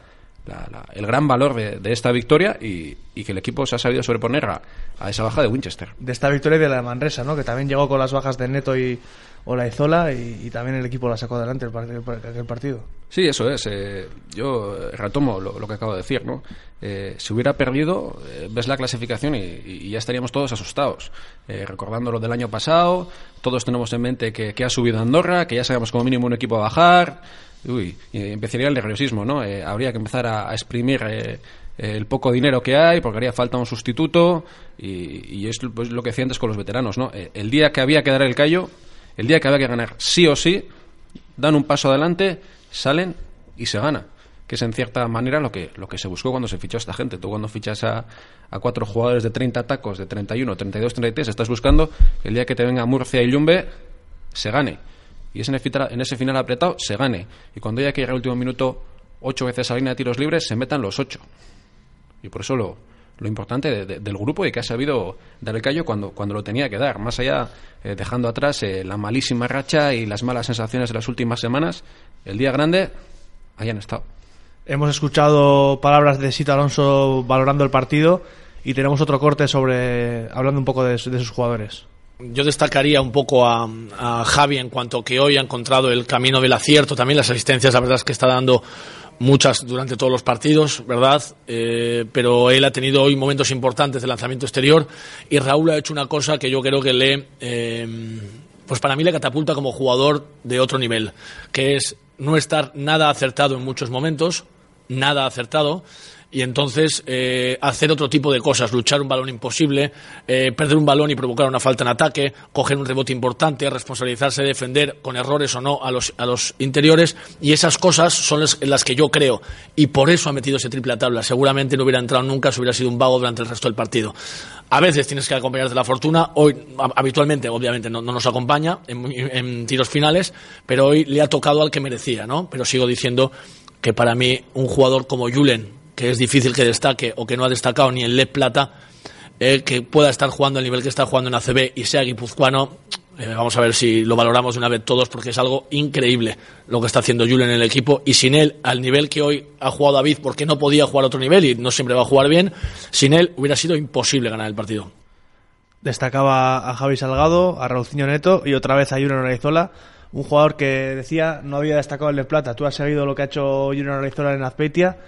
el gran valor de, esta victoria y, que el equipo se ha sabido sobreponer a, esa baja de Winchester. De esta victoria y de la Manresa, ¿no? que también llegó con las bajas de Neto y Olaizola y, y también el equipo la sacó adelante el, el partido. Sí, eso es. Eh, yo retomo lo, que acabo de decir. ¿no? Eh, si hubiera perdido, eh, ves la clasificación y, ya estaríamos todos asustados. recordando lo del año pasado, todos tenemos en mente que, que ha subido Andorra, que ya sabemos como mínimo un equipo a bajar uy, empezaría el nerviosismo, ¿no? Eh, habría que empezar a, exprimir eh, el poco dinero que hay porque haría falta un sustituto y, es pues, lo que decía antes con los veteranos, ¿no? Eh, el día que había que dar el callo, el día que había que ganar sí o sí, dan un paso adelante, salen y se gana que es en cierta manera lo que, lo que se buscó cuando se fichó a esta gente. Tú cuando fichas a, a cuatro jugadores de 30 tacos, de 31, 32, 33, estás buscando el día que te venga Murcia y Lumbe, se gane y es en, ese final apretado se gane. Y cuando haya que llegar al último minuto ocho veces a línea de tiros libres, se metan los ocho. Y por eso lo, lo importante del grupo y que ha sabido dar el callo cuando, cuando lo tenía que dar. Más allá, eh, dejando atrás eh, la malísima racha y las malas sensaciones de las últimas semanas, el día grande hayan estado. Hemos escuchado palabras de Sito Alonso valorando el partido y tenemos otro corte sobre hablando un poco de sus jugadores yo destacaría un poco a, Javi en cuanto que hoy ha encontrado el camino del acierto, también las asistencias, la verdad es que está dando muchas durante todos los partidos, ¿verdad? Eh, pero él ha tenido hoy momentos importantes de lanzamiento exterior y Raúl ha hecho una cosa que yo creo que le, eh, pues para mí le catapulta como jugador de otro nivel, que es no estar nada acertado en muchos momentos, nada acertado, y entonces eh, hacer otro tipo de cosas, luchar un balón imposible, eh, perder un balón y provocar una falta en ataque, coger un rebote importante, responsabilizarse, defender con errores o no a los, a los interiores y esas cosas son las, que yo creo y por eso ha metido ese triple a tabla. Seguramente no hubiera entrado nunca si hubiera sido un vago durante el resto del partido. A veces tienes que acompañarte la fortuna, hoy habitualmente obviamente no, nos acompaña en, en tiros finales, pero hoy le ha tocado al que merecía, ¿no? Pero sigo diciendo que para mí un jugador como Julen, es difícil que destaque o que no ha destacado ni en Le Plata, eh, que pueda estar jugando al nivel que está jugando en ACB y sea guipuzcoano, eh, vamos a ver si lo valoramos una vez todos porque es algo increíble lo que está haciendo Julen en el equipo y sin él, al nivel que hoy ha jugado David, porque no podía jugar otro nivel y no siempre va a jugar bien, sin él hubiera sido imposible ganar el partido. Destacaba a Javi Salgado, a Raulcinho Neto y otra vez a Julen Araizola, un jugador que decía no había destacado el Le Plata. Tú has seguido lo que ha hecho Julen Araizola en Azpeitia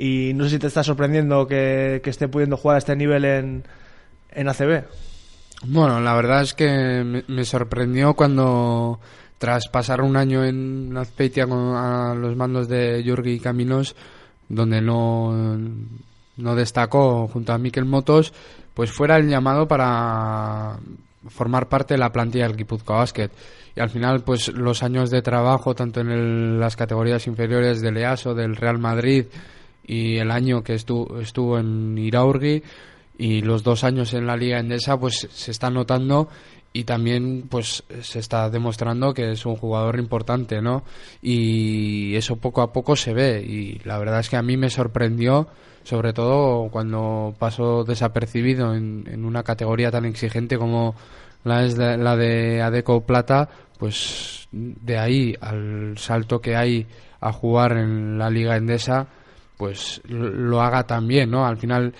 y no sé si te está sorprendiendo que, esté pudiendo jugar a este nivel en, en ACB. Bueno, la verdad es que me, sorprendió cuando, tras pasar un año en Azpeitia a los mandos de Jurgi Caminos, donde no, no destacó junto a Mikel Motos, pues fuera el llamado para formar parte de la plantilla del Guipuzcoa Basket. Y al final, pues los años de trabajo, tanto en las categorías inferiores del EASO, del Real Madrid, y el año que estuvo, estuvo en Iraurgi y los dos años en la Liga Endesa pues se está notando y también pues se está demostrando que es un jugador importante, ¿no? Y eso poco a poco se ve y la verdad es que a mí me sorprendió sobre todo cuando pasó desapercibido en, una categoría tan exigente como la es de, la de Adeco Plata, pues de ahí al salto que hay a jugar en la Liga Endesa pues lo haga también, ¿no? Al final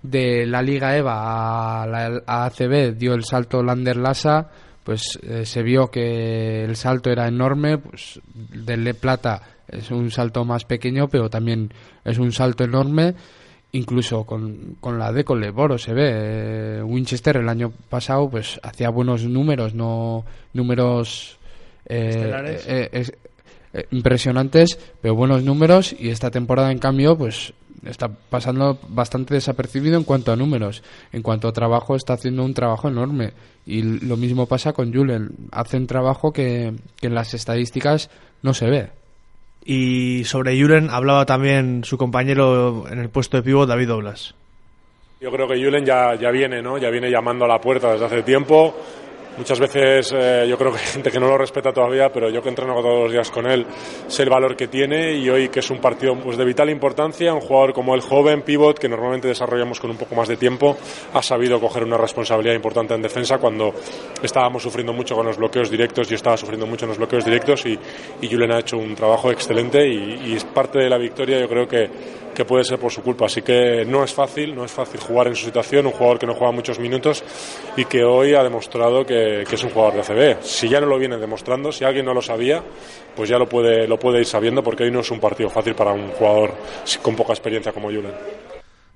de la Liga EVA a la ACB dio el salto Lander Lassa, pues eh, se vio que el salto era enorme, pues del Le Plata es un salto más pequeño, pero también es un salto enorme, incluso con, con la de Leboro se ve. Eh, Winchester el año pasado pues hacía buenos números, no números eh, eh, impresionantes, pero buenos números y esta temporada en cambio pues está pasando bastante desapercibido en cuanto a números. En cuanto a trabajo está haciendo un trabajo enorme y lo mismo pasa con Julen. Hace un trabajo que, en las estadísticas no se ve. Y sobre Julen hablaba también su compañero en el puesto de pívot, David Doblas. Yo creo que Julen ya, ya viene, ¿no? Ya viene llamando a la puerta desde hace tiempo. Muchas veces eh, yo creo que hay gente que no lo respeta todavía, pero yo que entreno todos los días con él, sé el valor que tiene y hoy que es un partido pues, de vital importancia, un jugador como el joven, pivot, que normalmente desarrollamos con un poco más de tiempo, ha sabido coger una responsabilidad importante en defensa cuando estábamos sufriendo mucho con los bloqueos directos, y estaba sufriendo mucho en los bloqueos directos y, y Julen ha hecho un trabajo excelente y es parte de la victoria, yo creo que que puede ser por su culpa. Así que no es fácil, no es fácil jugar en su situación, un jugador que no juega muchos minutos y que hoy ha demostrado que, es un jugador de ACB. Si ya no lo viene demostrando, si alguien no lo sabía, pues ya lo puede, lo puede ir sabiendo porque hoy no es un partido fácil para un jugador con poca experiencia como Julen.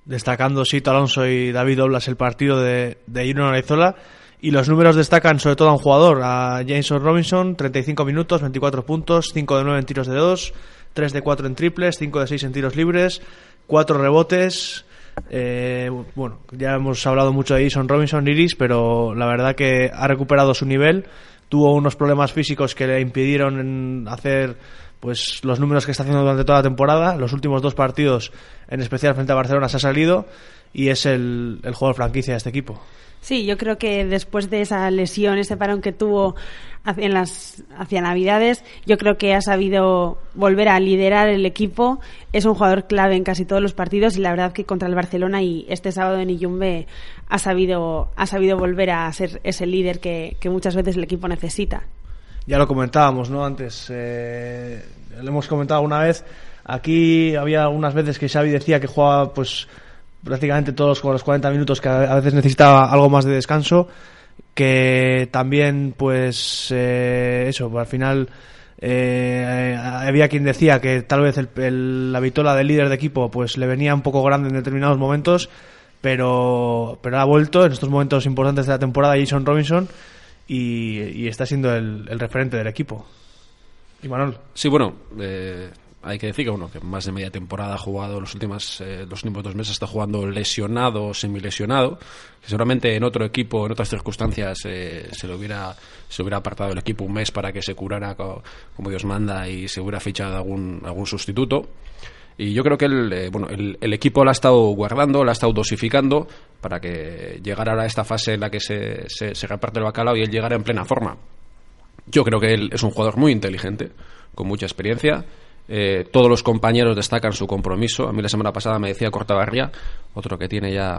Destacando Sito Alonso y David Doblas el partido de, de Arizola. Y los números destacan sobre todo a un jugador, a Jameson Robinson, 35 minutos, 24 puntos, 5 de 9 en tiros de 2, 3 de 4 en triples, 5 de 6 en tiros libres, 4 rebotes. Eh, bueno, ya hemos hablado mucho de Jason Robinson, Iris, pero la verdad que ha recuperado su nivel. Tuvo unos problemas físicos que le impidieron hacer pues los números que está haciendo durante toda la temporada. Los últimos dos partidos, en especial frente a Barcelona, se ha salido y es el, el jugador franquicia de este equipo. Sí, yo creo que después de esa lesión, ese parón que tuvo hacia, las, hacia Navidades, yo creo que ha sabido volver a liderar el equipo. Es un jugador clave en casi todos los partidos y la verdad que contra el Barcelona y este sábado en Iyumbe ha sabido, ha sabido volver a ser ese líder que, muchas veces el equipo necesita. Ya lo comentábamos, ¿no? Antes, eh, lo hemos comentado una vez. Aquí había algunas veces que Xavi decía que jugaba, pues, prácticamente todos los 40 minutos que a veces necesitaba algo más de descanso que también pues eh, eso al final eh, había quien decía que tal vez la vitola del líder de equipo pues le venía un poco grande en determinados momentos pero pero ha vuelto en estos momentos importantes de la temporada Jason Robinson y, está siendo el, referente del equipo. Y Manuel sí bueno eh, hay que decir que bueno que más de media temporada ha jugado los últimos eh, los últimos dos meses está jugando lesionado o semilesionado que seguramente en otro equipo en otras circunstancias eh, se le hubiera se hubiera apartado el equipo un mes para que se curara como Dios manda y se hubiera fichado algún algún sustituto y yo creo que el, eh, bueno, el, el, equipo la ha estado guardando, la ha estado dosificando para que llegara ahora a esta fase en la que se, se, se reparte el bacalao y él llegara en plena forma. Yo creo que él es un jugador muy inteligente, con mucha experiencia. Eh, todos los compañeros destacan su compromiso. A mí la semana pasada me decía Cortabarria, otro que tiene ya,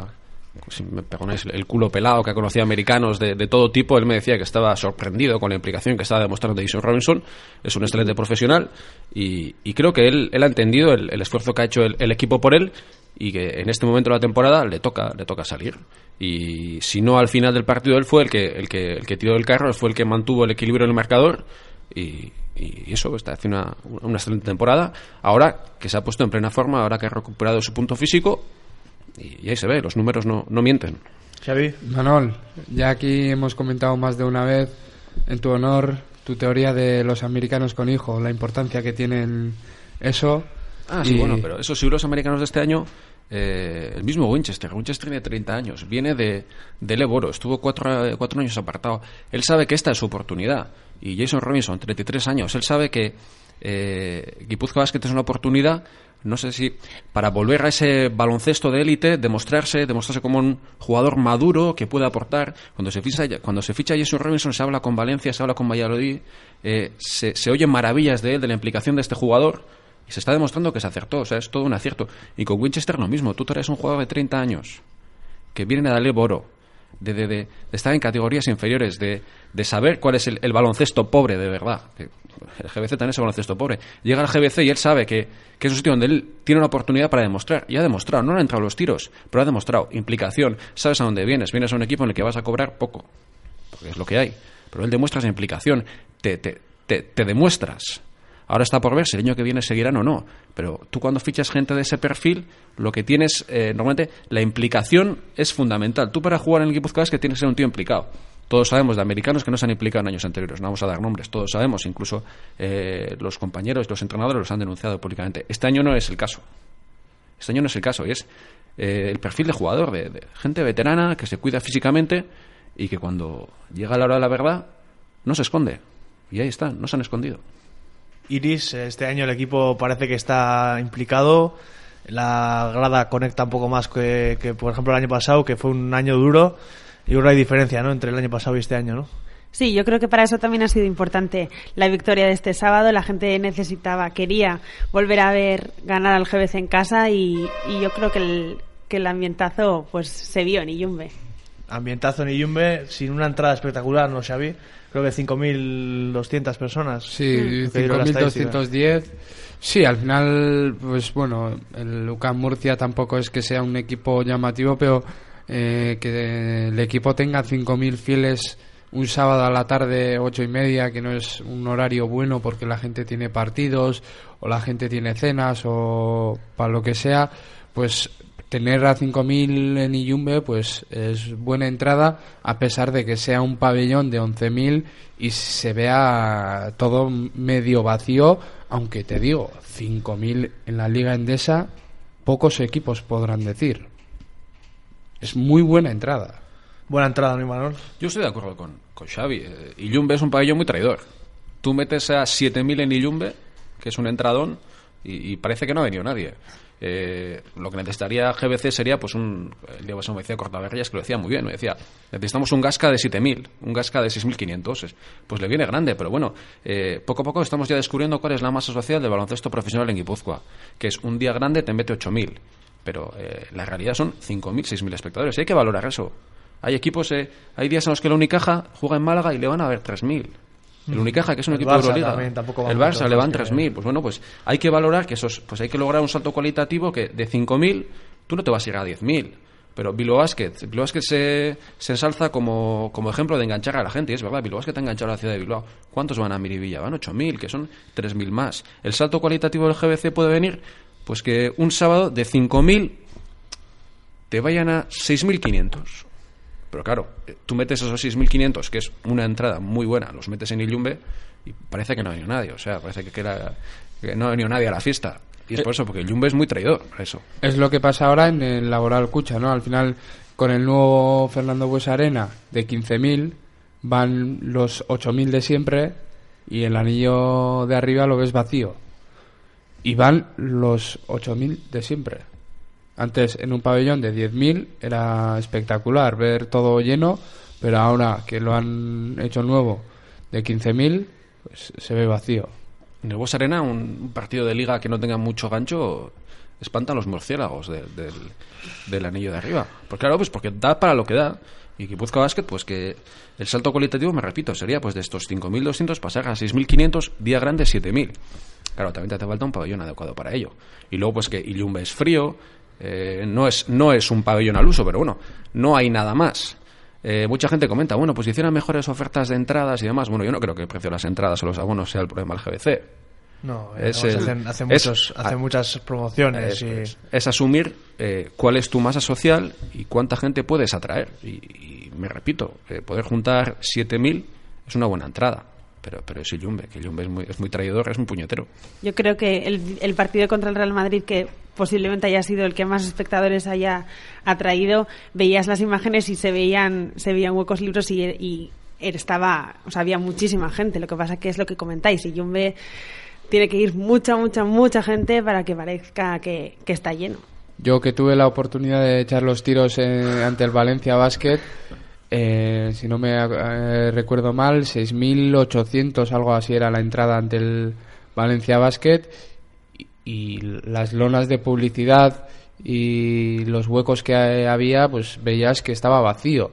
si me el culo pelado, que ha conocido americanos de, todo tipo. Él me decía que estaba sorprendido con la implicación que estaba demostrando Jason Robinson. Es un excelente profesional y, creo que él, ha entendido el, esfuerzo que ha hecho el, equipo por él y que en este momento de la temporada le toca le toca salir y si no al final del partido él fue el que el que el que tiró del carro fue el que mantuvo el equilibrio en el marcador y, y eso está haciendo una, una excelente temporada. Ahora que se ha puesto en plena forma ahora que ha recuperado su punto físico y, y ahí se ve los números no, no mienten. Xavi. Manol ya aquí hemos comentado más de una vez en tu honor tu teoría de los americanos con hijo la importancia que tienen eso. Ah, sí, y... bueno, pero esos euros americanos de este año, eh, el mismo Winchester, Winchester tiene 30 años, viene de, de Leboro, estuvo cuatro, cuatro años apartado. Él sabe que esta es su oportunidad. Y Jason Robinson, 33 años, él sabe que eh, Guipúzcoa Basket es una oportunidad, no sé si para volver a ese baloncesto de élite, demostrarse, demostrarse como un jugador maduro que puede aportar. Cuando se ficha, cuando se ficha Jason Robinson, se habla con Valencia, se habla con Valladolid, eh, se, oyen maravillas de él, de la implicación de este jugador y se está demostrando que se acertó, o sea, es todo un acierto. Y con Winchester lo mismo, tú traes un jugador de 30 años que viene a darle boro, de, de, de, de, estar en categorías inferiores, de, de saber cuál es el, baloncesto pobre de verdad. El GBC también es el baloncesto pobre. Llega al GBC y él sabe que, que es un sitio donde él tiene una oportunidad para demostrar. Y ha demostrado, no le han entrado los tiros, pero ha demostrado implicación. Sabes a dónde vienes, vienes a un equipo en el que vas a cobrar poco, porque es lo que hay. Pero él demuestra esa implicación, te, te, te, te demuestras Ahora está por ver si el año que viene seguirán o no. Pero tú cuando fichas gente de ese perfil, lo que tienes, eh, normalmente, la implicación es fundamental. Tú para jugar en el Guipuzcoa es que tienes que ser un tío implicado. Todos sabemos de americanos que no se han implicado en años anteriores. No vamos a dar nombres. Todos sabemos. Incluso eh, los compañeros, los entrenadores los han denunciado públicamente. Este año no es el caso. Este año no es el caso. Y es eh, el perfil de jugador, de, gente veterana que se cuida físicamente y que cuando llega la hora de la verdad no se esconde. Y ahí están, no se han escondido. Iris, este año el equipo parece que está implicado. La grada conecta un poco más que, por ejemplo, el año pasado, que fue un año duro. Y ahora hay diferencia ¿no? entre el año pasado y este año, ¿no? Sí, yo creo que para eso también ha sido importante la victoria de este sábado. La gente necesitaba, quería volver a ver ganar al GBC en casa y, y yo creo que el, que el ambientazo pues se vio en Iyumbe. Ambientazo en Iyumbe, sin una entrada espectacular, ¿no, Xavi? creo que 5.200 personas. Sí, 5.210. Sí, al final, pues bueno, el UCAM Murcia tampoco es que sea un equipo llamativo, pero eh, que el equipo tenga 5.000 fieles un sábado a la tarde, ocho y media, que no es un horario bueno porque la gente tiene partidos o la gente tiene cenas o para lo que sea, pues tener a 5.000 en Iyumbe pues es buena entrada a pesar de que sea un pabellón de 11.000 y se vea todo medio vacío aunque te digo 5.000 en la liga endesa pocos equipos podrán decir es muy buena entrada. Buena entrada mi Manuel yo estoy de acuerdo con, con Xavi eh, Iyumbe es un pabellón muy traidor. Tú metes a 7.000 en Iyumbe que es un entradón y, y parece que no ha venido nadie. Eh, lo que necesitaría GBC sería pues un el día pasado me decía Cortaverrillas que lo decía muy bien me decía necesitamos un Gasca de 7000 un Gasca de 6500 pues le viene grande pero bueno eh, poco a poco estamos ya descubriendo cuál es la masa social del baloncesto profesional en Guipúzcoa que es un día grande te mete 8000 pero eh, la realidad son 5000 6000 espectadores y hay que valorar eso hay equipos eh, hay días en los que la Unicaja juega en Málaga y le van a ver 3000 el Unicaja, que es un el equipo Barça de Euroliga. También, el Barça le van 3.000. Pues bueno, pues hay que valorar que esos, pues hay que lograr un salto cualitativo que de 5.000 tú no te vas a ir a 10.000. Pero Bilbao Basket, Bilbao Basket se, se ensalza como, como ejemplo de enganchar a la gente. Y es verdad, Bilbao Basket ha enganchado a la ciudad de Bilbao. ¿Cuántos van a Miribilla? Van 8.000, que son 3.000 más. El salto cualitativo del GBC puede venir, pues que un sábado de 5.000 te vayan a 6.500. Pero claro, tú metes esos 6.500, que es una entrada muy buena, los metes en Illumbe y parece que no hay nadie. O sea, parece que, que, la, que no ha venido nadie a la fiesta. Y es por eso, porque el Jumbe es muy traidor. Eso. Es lo que pasa ahora en el Laboral Cucha, ¿no? Al final, con el nuevo Fernando Buesa Arena de 15.000, van los 8.000 de siempre y el anillo de arriba lo ves vacío. Y van los 8.000 de siempre. Antes, en un pabellón de 10.000 era espectacular ver todo lleno, pero ahora que lo han hecho nuevo de 15.000, pues se ve vacío. En Buesa Arena, un partido de liga que no tenga mucho gancho, espantan los murciélagos de- del, del anillo de arriba. Pues claro, pues porque da para lo que da. Y Guipúzcoa Basket, pues que el salto cualitativo, me repito, sería pues de estos 5.200 pasar a 6.500, día grande 7.000. Claro, también te hace falta un pabellón adecuado para ello. Y luego, pues que Illumbe es frío, eh, no, es, no es un pabellón al uso, pero bueno, no hay nada más. Eh, mucha gente comenta, bueno, pues si hicieran mejores ofertas de entradas y demás. Bueno, yo no creo que el precio de las entradas o los abonos sea el problema del GBC. No, Es vamos, el- hacen, hacen es- muchos- hacen muchas promociones Eso y... es. Es asumir eh, cuál es tu masa social y cuánta gente puedes atraer. Y, y me repito, eh, poder juntar 7.000 es una buena entrada. Pero, pero es Illumbe, que Illumbe es muy, es muy traidor, es muy puñetero. Yo creo que el, el partido contra el Real Madrid, que posiblemente haya sido el que más espectadores haya atraído, veías las imágenes y se veían, se veían huecos libros y, y estaba, o sea, había muchísima gente. Lo que pasa que es lo que comentáis. Y Jumbe tiene que ir mucha, mucha, mucha gente para que parezca que, que está lleno. Yo que tuve la oportunidad de echar los tiros eh, ante el Valencia Basket, eh, si no me eh, recuerdo mal, 6.800, algo así era la entrada ante el Valencia Basket y, y las lonas de publicidad y los huecos que eh, había, pues veías que estaba vacío.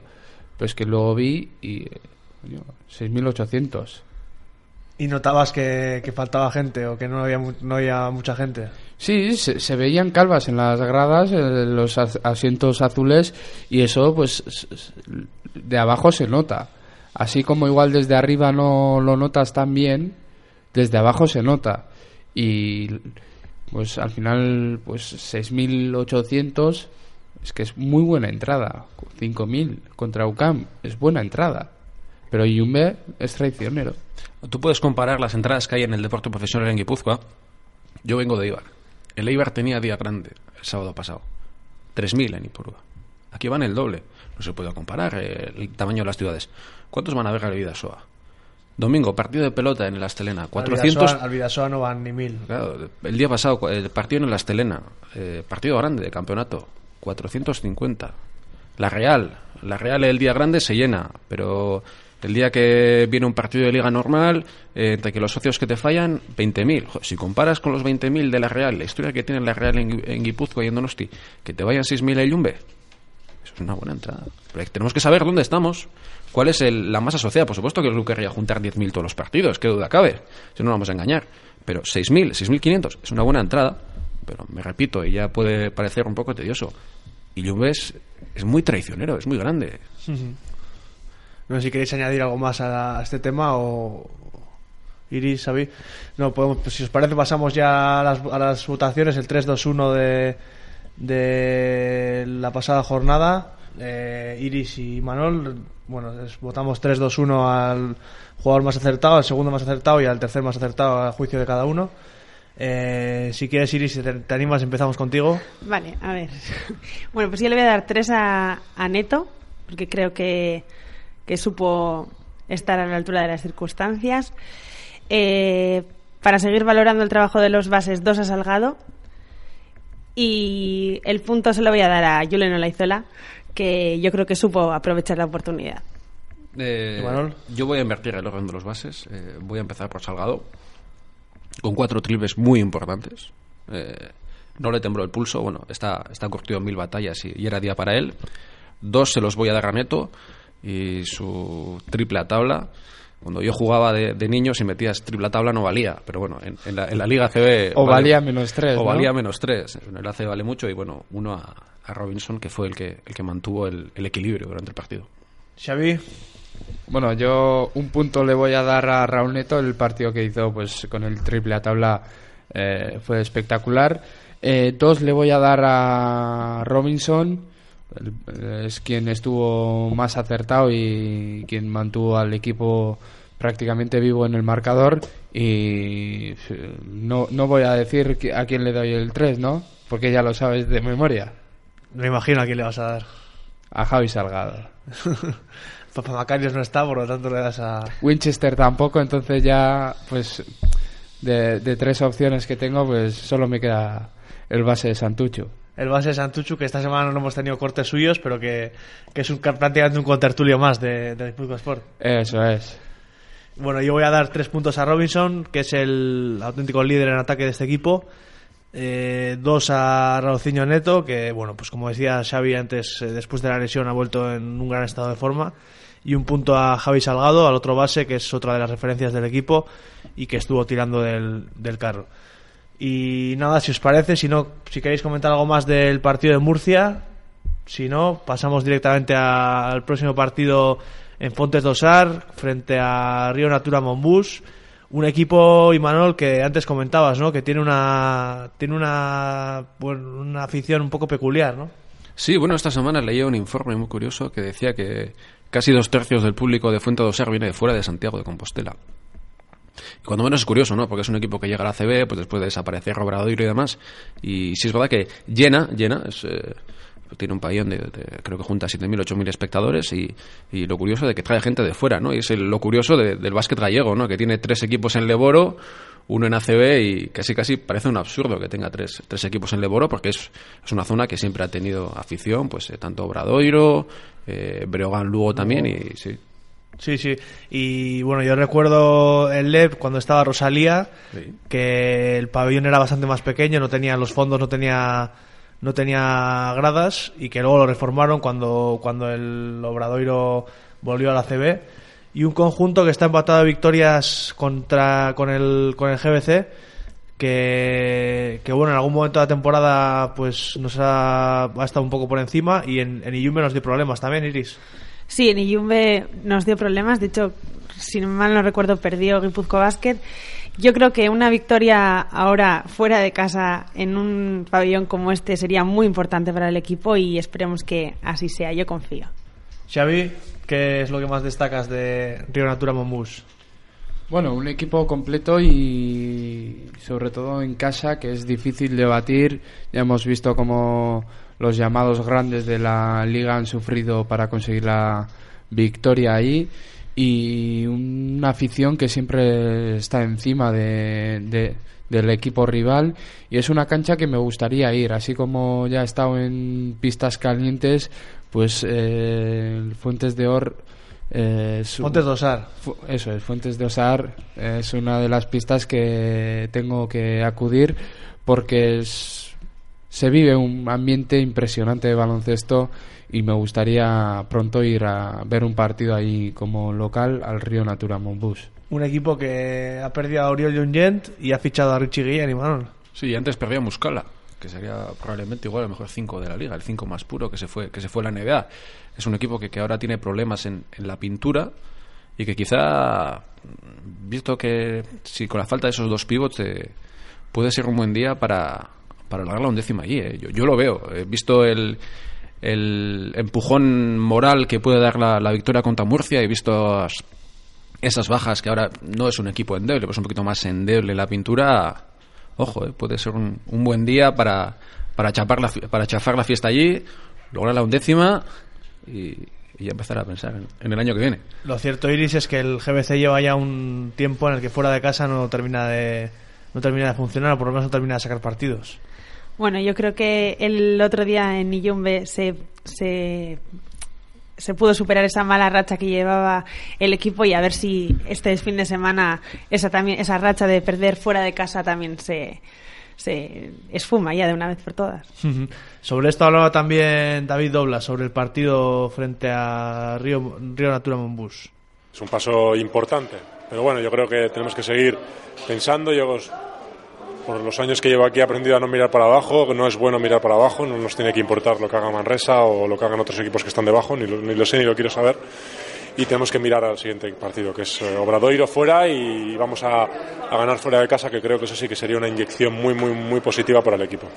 Pues que luego vi y... eh, coño, 6.800. ¿Y notabas que, que faltaba gente o que no había, no había mucha gente? Sí, se, se veían calvas en las gradas, en los as- asientos azules, y eso, pues, de abajo se nota. Así como igual desde arriba no lo notas tan bien, desde abajo se nota. Y, pues, al final, pues, 6.800 es que es muy buena entrada. 5.000 contra UCAM es buena entrada. Pero Yumbe es traicionero. Tú puedes comparar las entradas que hay en el deporte profesional en Guipúzcoa. Yo vengo de Ibar. El Eibar tenía día grande el sábado pasado. 3.000 en Ipurúa. Aquí van el doble. No se puede comparar eh, el tamaño de las ciudades. ¿Cuántos van a ver al Vidasoa? Domingo, partido de pelota en el Astelena. 400... Al Vidasoa, no van ni mil. Claro, el día pasado, el partido en el Astelena, eh, partido grande de campeonato, 450. La Real, la Real el día grande se llena, pero el día que viene un partido de liga normal, eh, entre que los socios que te fallan, 20.000. Jo, Si comparas con los 20.000 de la Real, la historia que tiene la Real en, en Guipúzcoa y en Donosti, que te vayan 6.000 a Yumbe, es una buena entrada. Pero tenemos que saber dónde estamos, cuál es el- la masa social. Por supuesto que el club querría juntar 10.000 todos los partidos, qué duda cabe, si no nos vamos a engañar. Pero 6.000, 6.500 es una buena entrada, pero me repito, y ya puede parecer un poco tedioso. Y Juve es, muy traicionero, es muy grande. No sé si queréis añadir algo más a, este tema o Iris, Xavi. No, podemos, si os parece pasamos ya a las, a las votaciones, el 3-2-1 de, de la pasada jornada. Eh, Iris y Manol, bueno, votamos 3-2-1 al jugador más acertado, al segundo más acertado y al tercer más acertado a juicio de cada uno. Eh, si quieres, Iris, te, te animas, empezamos contigo. Vale, a ver. Bueno, pues yo le voy a dar tres a, a Neto, porque creo que, que supo estar a la altura de las circunstancias. Eh, para seguir valorando el trabajo de los bases, dos a Salgado. Y el punto se lo voy a dar a Julen Olaizola, que yo creo que supo aprovechar la oportunidad. Eh, yo voy a invertir el orden de los bases. eh, voy a empezar por Salgado, con cuatro triples muy importantes. Eh, no le tembló el pulso, bueno, está, está curtido en mil batallas y, y era día para él. Dos se los voy a dar a Neto y su triple a tabla. Cuando yo jugaba de, de niño, si metías triple a tabla no valía, pero bueno, en, en la, en la Liga CB... O vale- valía menos tres, O ¿no? valía menos tres. En el ACB vale mucho y bueno, uno a, a Robinson, que fue el que, el que mantuvo el, el equilibrio durante el partido. Xavi. Bueno, yo un punto le voy a dar a Raúl Neto. El partido que hizo pues con el triple a tabla eh, fue espectacular. Eh, dos le voy a dar a Robinson. Es quien estuvo más acertado y quien mantuvo al equipo prácticamente vivo en el marcador y no, no voy a decir a quién le doy el 3, ¿no? Porque ya lo sabes de memoria. Me imagino a quién le vas a dar. A Javi Salgado. Papá Macarios no está, por lo tanto le das a... Winchester tampoco, entonces ya, pues, de, de tres opciones que tengo, pues solo me queda el base de Santucho. El base de Santucho, que esta semana no hemos tenido cortes suyos, pero que, que es un, prácticamente un contertulio más de, de Sport. Eso es. Bueno, yo voy a dar tres puntos a Robinson, que es el auténtico líder en ataque de este equipo. Eh, dos a Raucinho Neto, que, bueno, pues como decía Xavi antes, eh, después de la lesión ha vuelto en un gran estado de forma. Y un punto a Javi Salgado, al otro base, que es otra de las referencias del equipo y que estuvo tirando del, del carro. Y nada, si os parece, si no, si queréis comentar algo más del partido de Murcia, si no, pasamos directamente al próximo partido en Fontes Dosar, frente a Río Natura Monbus. Un equipo, Imanol, que antes comentabas, ¿no? Que tiene una, tiene una, una afición un poco peculiar, ¿no? Sí, bueno, esta semana leía un informe muy curioso que decía que casi dos tercios del público de Fuente Dosar viene de fuera de Santiago de Compostela. Y cuando menos es curioso, ¿no? Porque es un equipo que llega a la CB, pues después de desaparecer Obradoiro y demás. Y sí es verdad que llena, llena, es, eh, tiene un pabellón de, creo que junta 7.000, 8.000 espectadores y, y, lo curioso de que trae gente de fuera, ¿no? Y es lo curioso del básquet gallego, ¿no? Que tiene tres equipos en Leboro, uno en ACB y casi casi parece un absurdo que tenga tres, tres equipos en Leboro porque es, es una zona que siempre ha tenido afición, pues eh, tanto Obradoiro, eh, Breogán Lugo también y sí. Sí, sí. Y bueno, yo recuerdo el LEP cuando estaba Rosalía, que el pabellón era bastante más pequeño, no tenía los fondos, no tenía no tenía gradas y que luego lo reformaron cuando, cuando el Obradoiro volvió a la CB. Y un conjunto que está empatado de victorias contra, con, el, con el GBC, que, que bueno, en algún momento de la temporada pues nos ha, ha estado un poco por encima y en, en Iyumbe nos dio problemas también, Iris. Sí, en Iyumbe nos dio problemas. De hecho, si mal no recuerdo, perdió Guipuzco Basket. Yo creo que una victoria ahora fuera de casa en un pabellón como este sería muy importante para el equipo y esperemos que así sea. Yo confío. Xavi, ¿qué es lo que más destacas de Río Natura Mombus? Bueno, un equipo completo y sobre todo en casa que es difícil de batir. Ya hemos visto cómo los llamados grandes de la liga han sufrido para conseguir la victoria ahí. Y una afición que siempre está encima de, del equipo rival. Y es una cancha que me gustaría ir. Así como ya he estado en pistas calientes pues eh, Fuentes de Or eh, Fuentes de Osar. Eso es Fuentes de Osar es una de las pistas que tengo que acudir porque es se vive un ambiente impresionante de baloncesto y me gustaría pronto ir a ver un partido ahí como local al Río Natura Monbus. Un equipo que ha perdido a Oriol Jungent y ha fichado a Richie Guillén y Manon. Sí, antes perdía a Muscala, que sería probablemente igual el mejor 5 de la liga, el 5 más puro que se fue que se fue a la NBA. Es un equipo que, que ahora tiene problemas en, en la pintura y que quizá, visto que si con la falta de esos dos pivots, eh, puede ser un buen día para para lograr la undécima allí. ¿eh? Yo, lo veo. He visto el, empujón moral que puede dar la, victoria contra Murcia. He visto esas bajas que ahora no es un equipo endeble, pues un poquito más endeble la pintura. Ojo, ¿eh? puede ser un, un, buen día para, para, chapar la, para chafar la fiesta allí, lograr la undécima y, y empezar a pensar en, en, el año que viene. Lo cierto, Iris, es que el GBC lleva ya un tiempo en el que fuera de casa no termina de, no termina de funcionar, o por lo menos no termina de sacar partidos. Bueno, yo creo que el otro día en Iyumbe se, se, se, pudo superar esa mala racha que llevaba el equipo y a ver si este fin de semana esa, también, esa racha de perder fuera de casa también se, se esfuma ya de una vez por todas. sobre esto hablaba también David Dobla, sobre el partido frente a Río, Río Natura Monbus. Es un paso importante, pero bueno, yo creo que tenemos que seguir pensando. Yo por los años que llevo aquí he aprendido a no mirar para abajo, que no es bueno mirar para abajo, no nos tiene que importar lo que haga Manresa o lo que hagan otros equipos que están debajo, ni lo, ni lo sé ni lo quiero saber. Y tenemos que mirar al siguiente partido, que es eh, Obradoiro fuera y vamos a, a, ganar fuera de casa, que creo que eso sí que sería una inyección muy, muy, muy positiva para el equipo.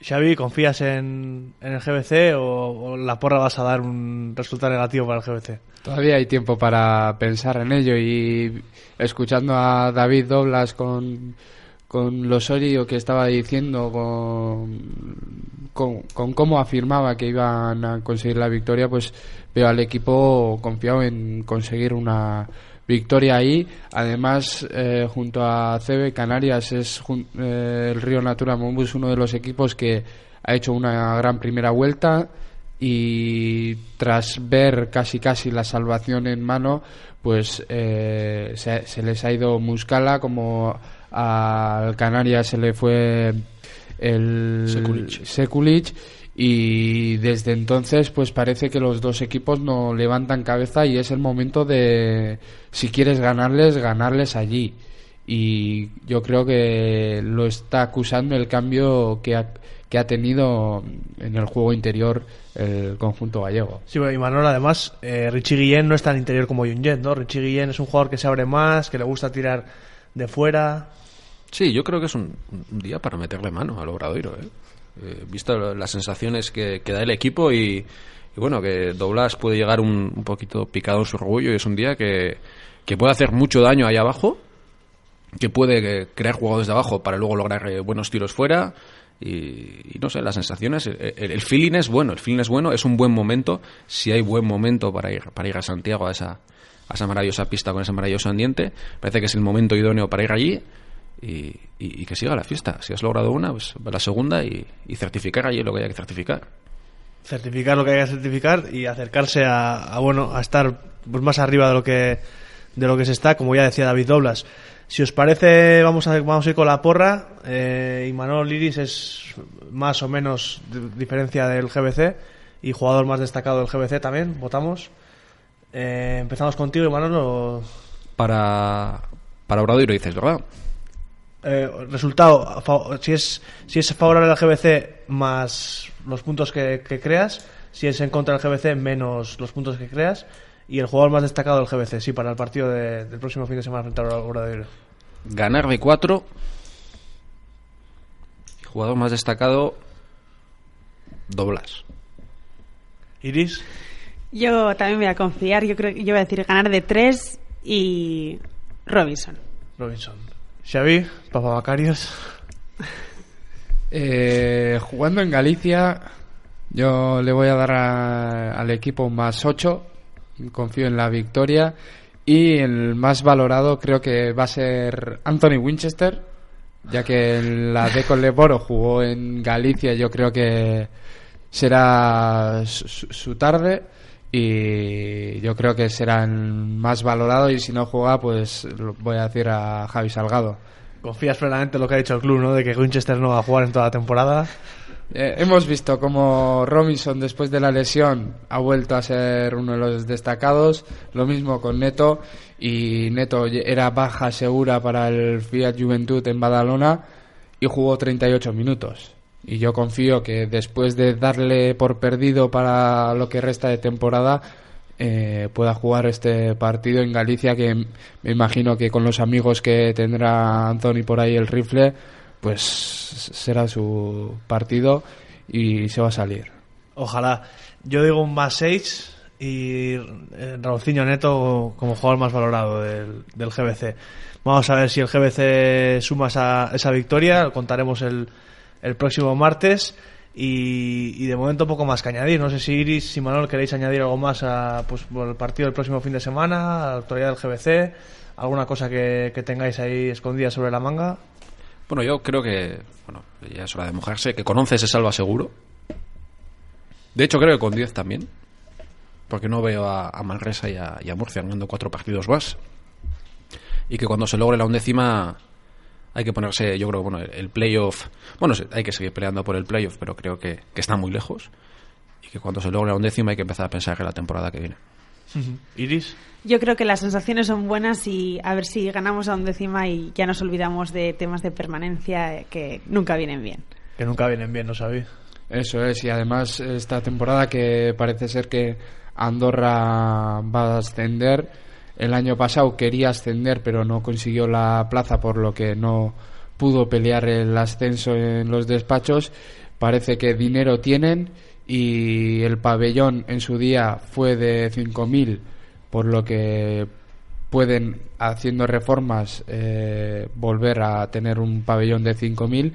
Xavi, ¿confías en, en el GBC o, o la porra vas a dar un resultado negativo para el GBC? Todavía hay tiempo para pensar en ello y escuchando a David Doblas con, con lo sólido que estaba diciendo, con, con, cómo afirmaba que iban a conseguir la victoria, pues veo al equipo confiado en conseguir una victoria ahí. Además, eh, junto a CB Canarias es eh, el Río Natura Mombus uno de los equipos que ha hecho una gran primera vuelta y tras ver casi casi la salvación en mano, pues eh, se, se les ha ido Muscala como al Canarias se le fue el Sekulic. Sekulic y desde entonces pues parece que los dos equipos no levantan cabeza y es el momento de si quieres ganarles ganarles allí y yo creo que lo está acusando el cambio que ha, que ha tenido en el juego interior el conjunto gallego. Sí, bueno, y Manuel, además, eh, Richie Guillén no es tan interior como Junjet, ¿no? Richie Guillén es un jugador que se abre más, que le gusta tirar de fuera. Sí, yo creo que es un, día para meterle mano al Obradoiro, ¿eh? Eh, visto las sensaciones que, da el equipo y, y bueno, que Doblas puede llegar un, un poquito picado en su orgullo y es un día que, que puede hacer mucho daño ahí abajo, que puede eh, crear jugadores de abajo para luego lograr eh, buenos tiros fuera y, no sé, las sensaciones, el, el- el feeling es bueno, el feeling es bueno, es un buen momento, si hay buen momento para ir, para ir a Santiago a esa, a esa maravillosa pista con ese maravilloso ambiente, parece que es el momento idóneo para ir allí y, y- y que siga la fiesta. Si has logrado una, pues la segunda y, y certificar allí lo que haya que certificar. certificar lo que haya que certificar y acercarse a, a, bueno a estar pues más arriba de lo que de lo que se está como ya decía David Doblas si os parece vamos a vamos a ir con la porra eh, Imanol Iris es más o menos de- diferencia del GBC y jugador más destacado del GBC también votamos Eh, empezamos contigo Imanol o- Para, para Obradoiro dices, ¿verdad? Eh, resultado si es si es favorable al GBC más los puntos que, que creas si es en contra del GBC menos los puntos que creas y el jugador más destacado del GBC sí para el partido de- del próximo fin de semana frente al Obradoiro Ganar de 4. Jugador más destacado, Doblas. Iris Yo también voy a confiar. Yo creo que yo voy a decir ganar de tres y Robinson. Robinson Xavi Papabacarios Eh, jugando en Galicia, yo le voy a dar a- al equipo más 8. Confío en la victoria. Y el más valorado creo que va a ser Anthony Winchester, ya que en la Deco Leboro jugó en Galicia. Yo creo que será su tarde. Y yo creo que será el más valorado. Y si no juega, pues voy a decir a Javi Salgado. confías plenamente en lo que ha dicho el club no de que Winchester no va a jugar en toda la temporada Eh, hemos visto como Robinson después de la lesión ha vuelto a ser uno de los destacados, lo mismo con Neto y Neto era baja segura para el Fiat Juventud en Badalona y jugó 38 minutos. Y yo confío que después de darle por perdido para lo que resta de temporada eh, pueda jugar este partido en Galicia que me imagino que con los amigos que tendrá Anthony por ahí el rifle pues será su partido y se va a salir. Ojalá. Yo digo un más 6 y eh, Raulcinho Neto como jugador más valorado del, del GBC. Vamos a ver si el GBC suma esa, esa victoria, contaremos el, el próximo martes. Y, de momento poco más que añadir. No sé si Iris y Manuel queréis añadir algo más a, pues, por el partido del próximo fin de semana, a la actualidad del GBC, alguna cosa que, tengáis ahí escondida sobre la manga. Bueno, yo creo que bueno, ya es hora de mojarse, que con 11 se salva seguro. De hecho, creo que con 10 también. Porque no veo a, a y a, y a Murcia ganando cuatro partidos más. Y que cuando se logre la undécima hay que ponerse, yo creo, bueno, el, playoff. Bueno, hay que seguir peleando por el playoff, pero creo que, que está muy lejos. Y que cuando se logre la undécima hay que empezar a pensar en la temporada que viene. Iris. Yo creo que las sensaciones son buenas y a ver si ganamos a undécima y ya nos olvidamos de temas de permanencia que nunca vienen bien. Que nunca vienen bien, ¿no sabéis? Eso es, y además esta temporada que parece ser que Andorra va a ascender. El año pasado quería ascender, pero no consiguió la plaza, por lo que no pudo pelear el ascenso en los despachos. parece que dinero tienen y el pabellón en su día fue de 5.000, por lo que pueden, haciendo reformas, eh, volver a tener un pabellón de 5.000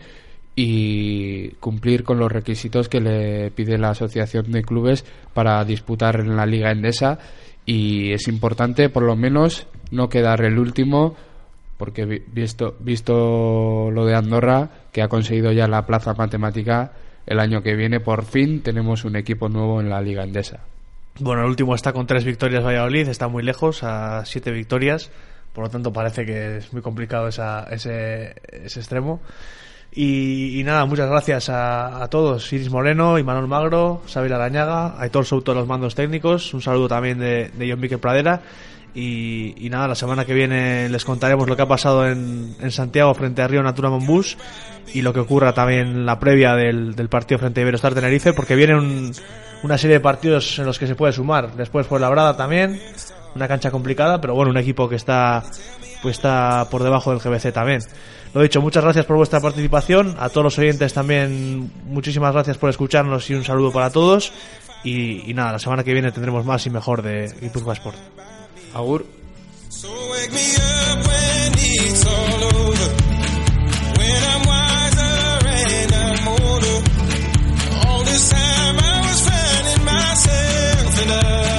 y cumplir con los requisitos que le pide la Asociación de Clubes para disputar en la Liga Endesa y es importante por lo menos no quedar el último porque visto visto lo de Andorra que ha conseguido ya la plaza matemática el año que viene por fin tenemos un equipo nuevo en la Liga Endesa. Bueno, el último está con tres victorias Valladolid, está muy lejos, a siete victorias, por lo tanto parece que es muy complicado esa, ese, ese extremo. Y, nada, muchas gracias a, todos, Iris Moreno, Imanol Magro, Xavier Arañaga, Aitor Souto los mandos técnicos, un saludo también de, de John Pradera. Y, nada, la semana que viene les contaremos lo que ha pasado en, Santiago frente a Río Natura Monbus y lo que ocurra también la previa del, partido frente a Iberostar Tenerife, porque viene una serie de partidos en los que se puede sumar. Después fue Labrada también, una cancha complicada, pero bueno, un equipo que está, pues está por debajo del GBC también. Lo dicho, muchas gracias por vuestra participación. A todos los oyentes también, muchísimas gracias por escucharnos y un saludo para todos. Y, nada, la semana que viene tendremos más y mejor de Guipúzcoa Sport. Agur. time